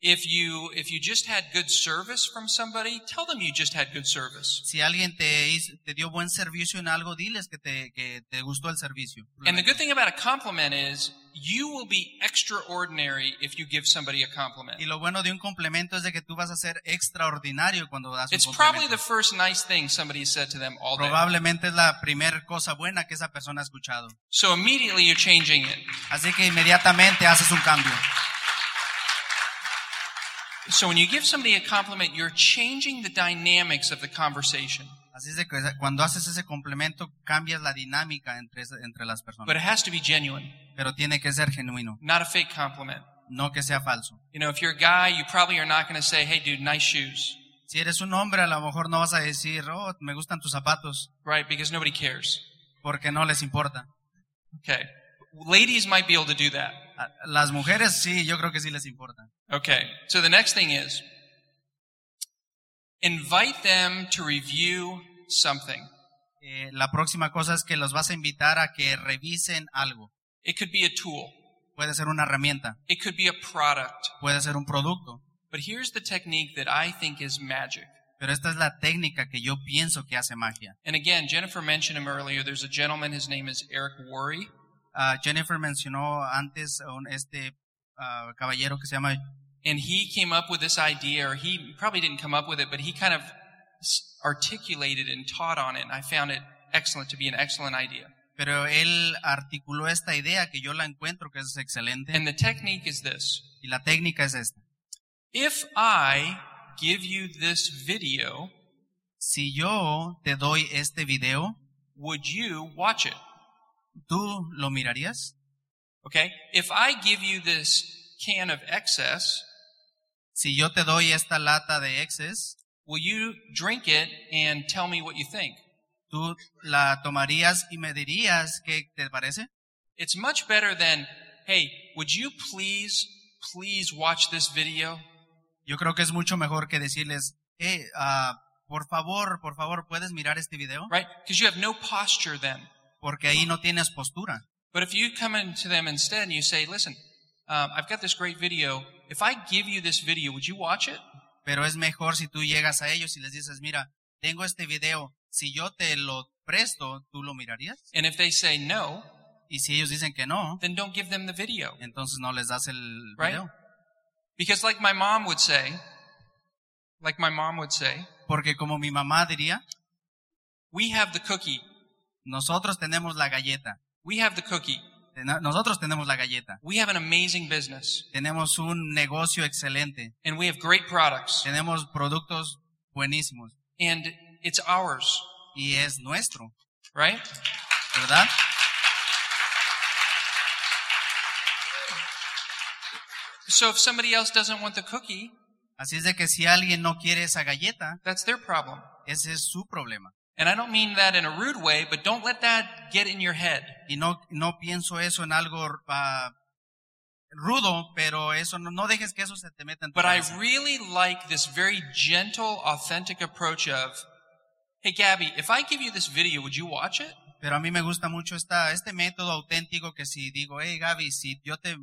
If you if you just had good service from somebody tell them you just had good service Si alguien te, te dio buen servicio en algo, diles que te, que te gustó el servicio. and the good thing about a compliment is you will be extraordinary if you give somebody a compliment Y lo bueno de un complemento es de que tú vas a ser extraordinario cuando das un It's probably the first nice thing somebody said to them all day. Probablemente es la primera cosa buena que esa persona ha escuchado. So immediately you're changing it. Así que inmediatamente haces un cambio. So when you give somebody a compliment, you're changing the dynamics of the conversation. Así es de que cuando haces ese complemento cambias la dinámica entre, entre las personas. But it has to be genuine, Pero tiene que ser genuino, not a fake compliment. no que sea falso. You know, if you're a guy, you probably are not going to say, hey, dude, nice shoes, Si eres un hombre, a lo mejor no vas a decir, oh, me gustan tus zapatos, right? Because nobody cares. porque no les importa. Okay. Ladies might be able to do that. Las mujeres sí, yo creo que sí les importa. Okay. So the next thing is invite them to review something. Eh, la próxima cosa es que los vas a invitar a que revisen algo. It could be a tool. Puede ser una herramienta, It could be a product. puede ser un producto, But here's the technique that I think is magic. pero esta es la técnica que yo pienso que hace magia. And again, Jennifer mentioned him earlier. There's a gentleman, his name is Eric Worre. Ah, Jennifer mencionó antes a un- este ah, caballero que se llama And he came up with this idea, or he probably didn't come up with it, but he kind of articulated and taught on it. And I found it excellent to be an excellent idea. Pero él articuló esta idea que yo la encuentro que es excelente And the technique is this. y la técnica es esta. If I give you this video, Si yo te doy este video, would you watch it? ¿Tú lo mirarías? Okay? If I give you this can of excess, Si yo te doy esta lata de exes, will you drink it and tell me what you think? ¿tú la tomarías y me dirías qué te parece? It's much better than, hey, would you please, please watch this video? Yo creo que es mucho mejor que decirles, eh, ah, por favor, por favor, ¿puedes mirar este video? Right? Because you have no posture then. Porque ahí no tienes postura. But if you come into them instead and you say, listen, um, I've got this great video. If I give you this video, would you watch it? Pero es mejor si tú llegas a ellos y les dices, mira, tengo este video, si yo te lo presto, ¿tú lo mirarías? And if they say no, Y si ellos dicen que no, then don't give them the video. entonces no les das el Right? video. Because like my mom would say, like my mom would say, Porque como mi mamá diría, we have the cookie. Nosotros tenemos la galleta. We have the cookie. Nosotros tenemos la galleta. We have an amazing business Tenemos un negocio excelente. and we have great products Tenemos productos buenísimos. and it's ours, Y es nuestro, right? ¿verdad? So if somebody else doesn't want the cookie, Así es de que si alguien no quiere esa galleta, that's their problem. ese es su problema. And I don't mean that in a rude way, but don't let that get in your head. Y no, no pienso eso en algo ah, rudo, pero eso no, no dejes que eso se te meta en tu But I really like this very gentle, authentic approach of, hey Gabby, if I give you this video, would you watch it? Pero a mí me gusta mucho esta, este método auténtico que si digo, hey Gaby, si yo te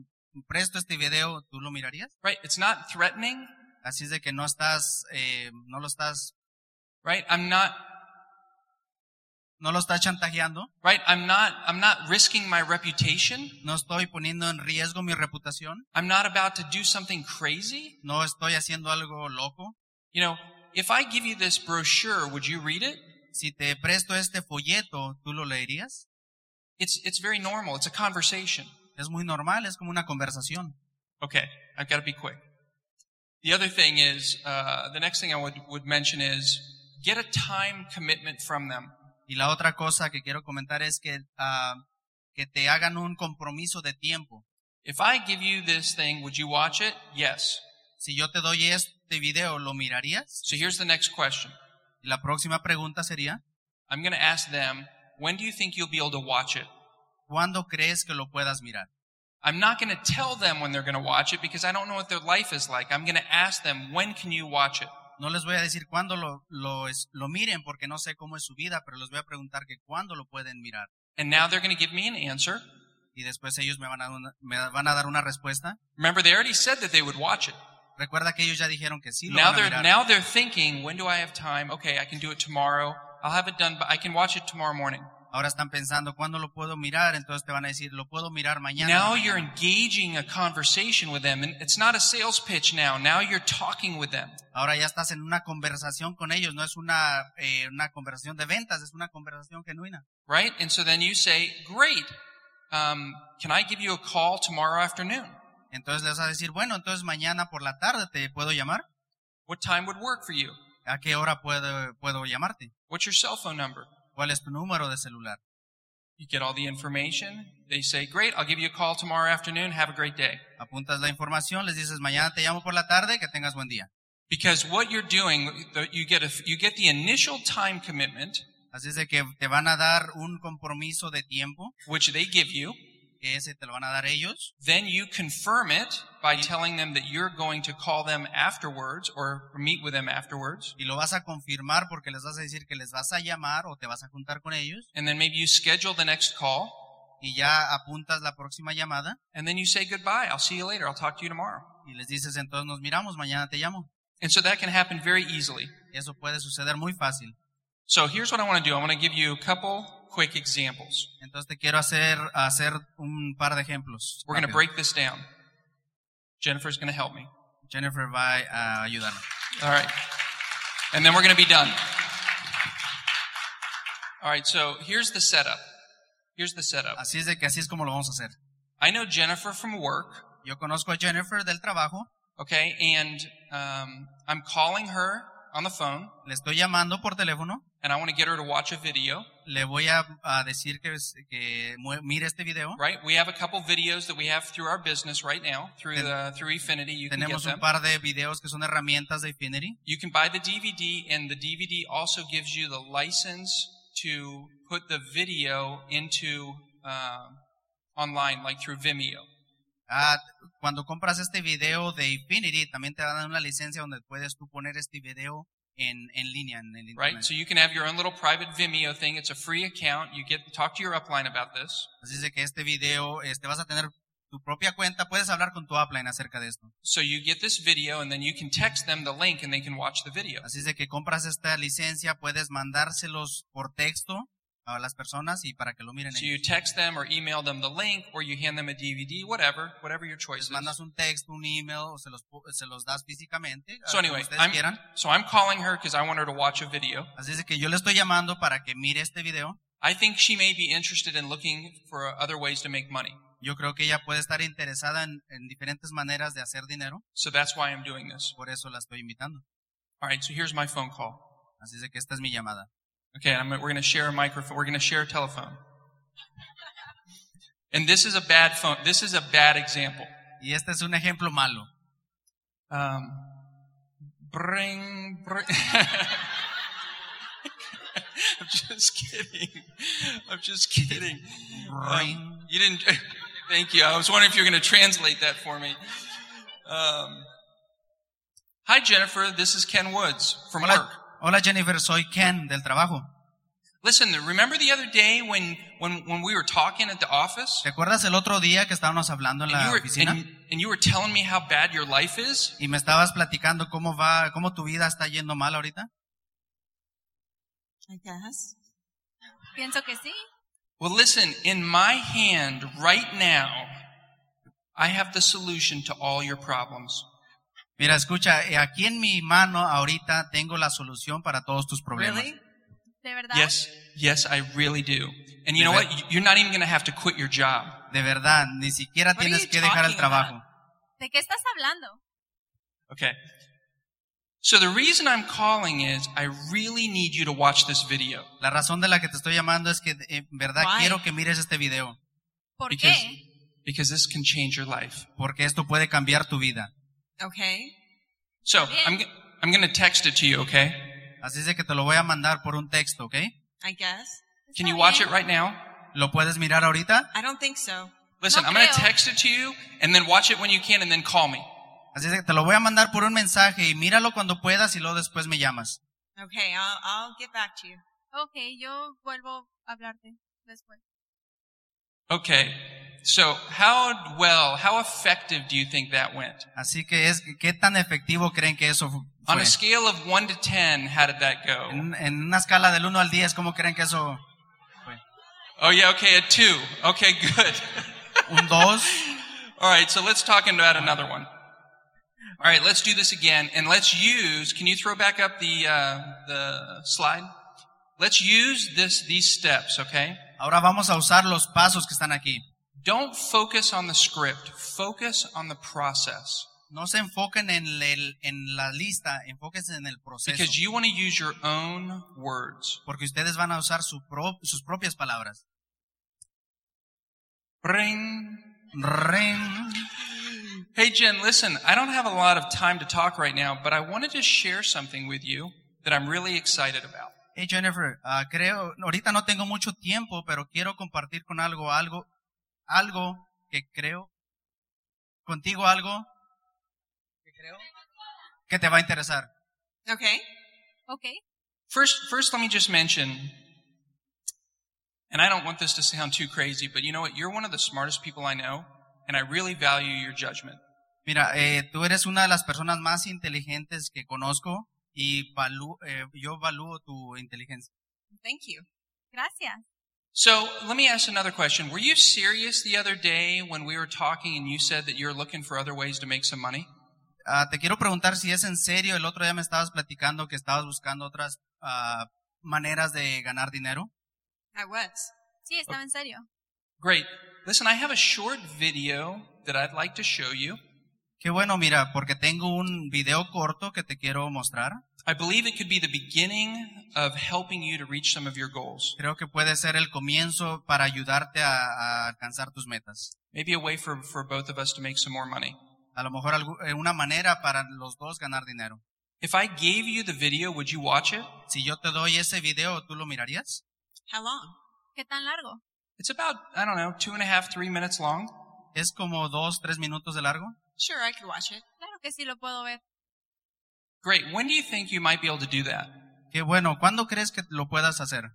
presto este video, ¿tú lo mirarías? Right? It's not threatening, Así es de que no estás, eh, no lo estás, right? I'm not, no lo estás chantajeando, right? I'm not, I'm not risking my reputation. no estoy poniendo en riesgo mi reputación, I'm not about to do something crazy. no estoy haciendo algo loco. You know, if I give you this brochure, would you read it? Si te presto este folleto, ¿tú lo leerías? It's, it's very normal. It's a conversation. Es muy normal, es como una conversación. Okay, I've got to be quick. The other thing is, uh, the next thing I would, would mention is get a time commitment from them. Y la otra cosa que quiero comentar es que, ah, que te hagan un compromiso de tiempo. If I give you this thing, would you watch it? Yes. Si yo te doy este video, ¿lo mirarías? So here's the next question. Y la próxima pregunta sería, I'm going to ask them, when do you think you'll be able to watch it? ¿cuándo crees que lo puedas mirar? I'm not going to tell them when they're going to watch it because I don't know what their life is like. I'm going to ask them, when can you watch it? No les voy a decir cuándo lo, lo, lo miren porque no sé cómo es su vida, pero les voy a preguntar que cuándo lo pueden mirar. And now they're going to give me an answer. Y después ellos me van a, una- me van a dar una respuesta. Remember, they already said that they would watch it. Recuerda que ellos ya dijeron que sí lo Now van a they're, mirar. now they're thinking, when do I have time? Okay, I can do it tomorrow. I'll have it done, but I can watch it tomorrow morning. Ahora están pensando, ¿cuándo lo puedo mirar? Entonces te van a decir, lo puedo mirar mañana. Now you're engaging a conversation with them and it's not a sales pitch now. Now you're talking with them. Ahora ya estás en una conversación con ellos, no es una, eh, una conversación de ventas, es una conversación genuina. Right? And so then you say, great. Um, can I give you a call tomorrow afternoon? Entonces les vas a decir, bueno, entonces mañana por la tarde te puedo llamar. What time would work for you? ¿A qué hora puedo, puedo llamarte? What's your cell phone number? ¿Cuál es tu número de celular? You get all the information. They say, great, I'll give you a call tomorrow afternoon. Have a great day. Apuntas la información, les dices mañana te llamo por la tarde, que tengas buen día. Because what you're doing, you get a, you get the initial time commitment, Así es de que te van a dar un compromiso de tiempo, which they give you. Que ese te lo van a dar ellos. Then you confirm it by telling them that you're going to call them afterwards or meet with them afterwards. Y lo vas a confirmar porque les vas a decir que les vas a llamar o te vas a juntar con ellos. And then maybe you schedule the next call. Y ya apuntas la próxima llamada And then you say goodbye. I'll see you later. I'll talk to you tomorrow. y les dices entonces nos miramos, mañana te llamo. And so that can happen very easily. Eso puede suceder muy fácil. So here's what I want to do. I want to give you a couple quick examples. Entonces te quiero hacer, hacer un par de ejemplos. We're going to break this down. Jennifer's going to help me. Jennifer va a ayudarnos. All right. And then we're going to be done. All right. So here's the setup. Here's the setup. Así es de que así es como lo vamos a hacer. I know Jennifer from work. Yo conozco a Jennifer del trabajo, Okay. And, um, I'm calling her on the phone le estoy llamando por teléfono, and I want to get her to watch a video, le voy a, a decir que, que mire este video. right? We have a couple videos that we have through our business right now, through Ten- the, through Efinity. You can get Tenemos them. un par de videos que son herramientas de Infinity. You can buy the DVD, and the DVD also gives you the license to put the video into uh, online, like through Vimeo. Ah, cuando compras este video de Infinity, también te dan una licencia donde puedes tú poner este video en, en línea, en el Right? internet. So you can have your own little private Vimeo thing. It's a free account. You get talk to your upline about this. Así es que este video, este, vas a tener tu propia cuenta, puedes hablar con tu upline acerca de esto. So you get this video, and then you can text them the link, and they can watch the video. Así es que compras esta licencia, puedes mandárselos por texto a las personas y para que lo miren So ellos. you text them or email them the link, or you hand them a DVD, whatever, whatever your choice Les is. mandas un texto, un email o se los, pu- se los das físicamente, So a como anyway, ustedes I'm, quieran. so I'm calling her because I want her to watch a video. Así es que yo le estoy llamando para que mire este video. I think she may be interested in looking for other ways to make money. Yo creo que ella puede estar interesada en, en diferentes maneras de hacer dinero, So that's why I'm doing this. por eso la estoy invitando. All right, so here's my phone call. Así es que esta es mi llamada. Okay, I'm, we're going to share a microphone. We're going to share a telephone. And this is a bad phone. This is a bad example. Y este es un ejemplo malo. Um, bring, bring. I'm just kidding. I'm just kidding. Um, you didn't. Thank you. I was wondering if you're going to translate that for me. Um, hi, Jennifer. This is Ken Woods from work. Hola, hola Jennifer, soy Ken del trabajo. Listen, remember the other day when, when, when we were talking at the office? ¿Te acuerdas el otro día que estábamos hablando en And la were, oficina? and, and you were telling me how bad your life is? Y me estabas platicando cómo va, cómo tu vida está yendo mal ahorita. I guess. Pienso que sí. Well, listen, in my hand right now, I have the solution to all your problems. Mira, escucha, eh, aquí en mi mano ahorita tengo la solución para todos tus problemas. Really? ¿De verdad? Yes, yes, I really do. And you know De what? You're not even going to have to quit your job. De verdad, ni siquiera What tienes que dejar el trabajo. ¿De qué estás hablando? Okay. So the reason I'm calling is I really need you to watch this video. La razón de la que te estoy llamando es que en verdad Why? quiero que mires este video, ¿Por Because, qué? because this can change your life. porque esto puede cambiar tu vida. Okay. So. I'm, going to text it to you, okay? Así es que te lo voy a mandar por un texto, ¿ok? I guess. Can you watch it right now? ¿Lo puedes mirar ahorita? I don't think so. Listen, No I'm going to text it to you and then watch it when you can and then call me. Así es que te lo voy a mandar por un mensaje y míralo cuando puedas y luego después me llamas. Okay, I'll, I'll get back to you. Ok, yo vuelvo a hablarte después. Okay. So how well, how effective do you think that went? Así que es, ¿qué tan efectivo creen que eso fu- On a scale of 1 to 10, how did that go? En, en una escala del 1 al 10, ¿cómo creen que eso fue? Oh yeah, okay, a 2. Okay, good. ¿Un 2? All right, so let's talk about another one. All right, let's do this again, and let's use. Can you throw back up the uh, the slide? Let's use this these steps, okay? Ahora vamos a usar los pasos que están aquí. Don't focus on the script. Focus on the process. No se enfoquen en, el- en la lista, enfóquense en el proceso. because you want to use your own words. Porque ustedes van a usar su pro- sus propias palabras. Ring. Ren. Hey, Jen, listen, I don't have a lot of time to talk right now, but I wanted to share something with you that I'm really excited about. Hey Jennifer, ah, creo, ahorita no tengo mucho tiempo, pero quiero compartir con algo, algo, algo que creo, contigo algo que creo que te va a interesar. Okay. Okay. First, first, let me just mention, and I don't want this to sound too crazy, but you know what? You're one of the smartest people I know, and I really value your judgment. Mira, eh, tú eres una de las personas más inteligentes que conozco y valu- eh, yo valúo tu inteligencia. Thank you. Gracias. So let me ask another question. Were you serious the other day when we were talking and you said that you're looking for other ways to make some money? Ah, te quiero preguntar si es en serio. El otro día me estabas platicando que estabas buscando otras ah, maneras de ganar dinero. I was. Sí, estaba en serio. Great. Listen, I have a short video that I'd like to show you. Qué bueno, mira, porque tengo un video corto que te quiero mostrar. I believe it could be the beginning of helping you to reach some of your goals. Creo que puede ser el comienzo para ayudarte a, a alcanzar tus metas. Maybe a way for, for both of us to make some more money. A lo mejor algu- eh, una manera para los dos ganar dinero. If I gave you the video, would you watch it? Si yo te doy ese video, ¿tú lo mirarías? How long? ¿Qué tan largo? It's about, I don't know, two and a half, three minutes long. ¿Es como dos, tres minutos de largo? Sure, I could watch it. Claro que sí lo puedo ver. Great. When do you think you might be able to do that? Qué bueno. ¿Cuándo crees que lo puedas hacer?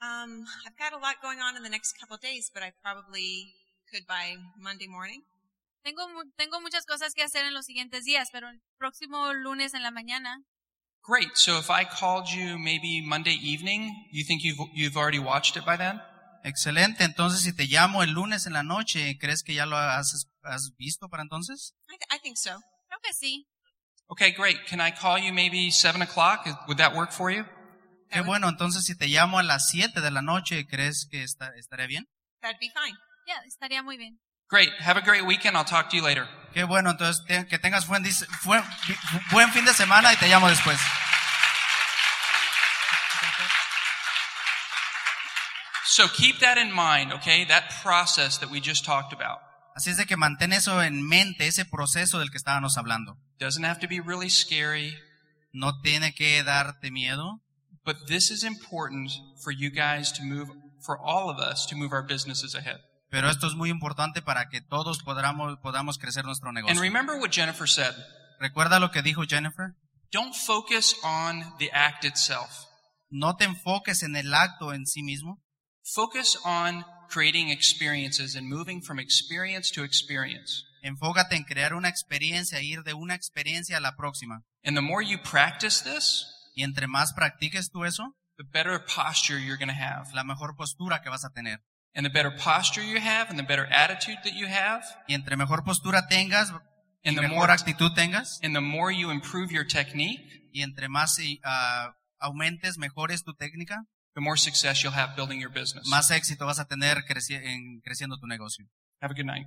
Um, I've got a lot going on in the next couple of days, but I probably could by Monday morning. Tengo, tengo muchas cosas que hacer en los siguientes días, pero el próximo lunes en la mañana, Great. So if I called you maybe Monday evening, you think you've, you've already watched it by then? Excelente. Entonces, si te llamo el lunes en la noche, ¿crees que ya lo has, has visto para entonces? I, th- I think so. creo que sí. Okay, great. Can I call you maybe seven o'clock? Is- Would that work for you? Qué bueno. Entonces, si te llamo a las 7 de la noche, ¿crees que está, estaría bien? That'd be fine. Ya, estaría muy bien. Great. Have a great weekend. I'll talk to you later. Qué bueno. Entonces, te- que tengas buen, dis- buen, buen fin de semana y te llamo después. So keep that in mind, okay? That process that we just talked about. Así es de que mantén eso en mente, ese proceso del que estábamos hablando. Doesn't have to be really scary, No tiene que darte miedo, but this is important for you guys to move, for all of us to move our businesses ahead. pero esto es muy importante para que todos podamos, podamos crecer nuestro And negocio. remember what Jennifer said. ¿Recuerda lo que dijo Jennifer? Don't focus on the act itself. No te enfoques en el acto en sí mismo, Focus on creating experiences and moving from experience to experience. Enfócate en crear una experiencia, ir de una experiencia a la próxima. And the more you practice this, Y entre más practiques tú eso, the better posture you're going to have. la mejor postura que vas a tener. And the better posture you have and the better attitude that you have, Y entre mejor postura tengas, y and the mejor more, actitud tengas, and the more you improve your technique, y entre más y, ah, aumentes, mejores tu técnica, the more success you'll have building your business. más éxito vas a tener creci- en creciendo tu negocio. Have a good night.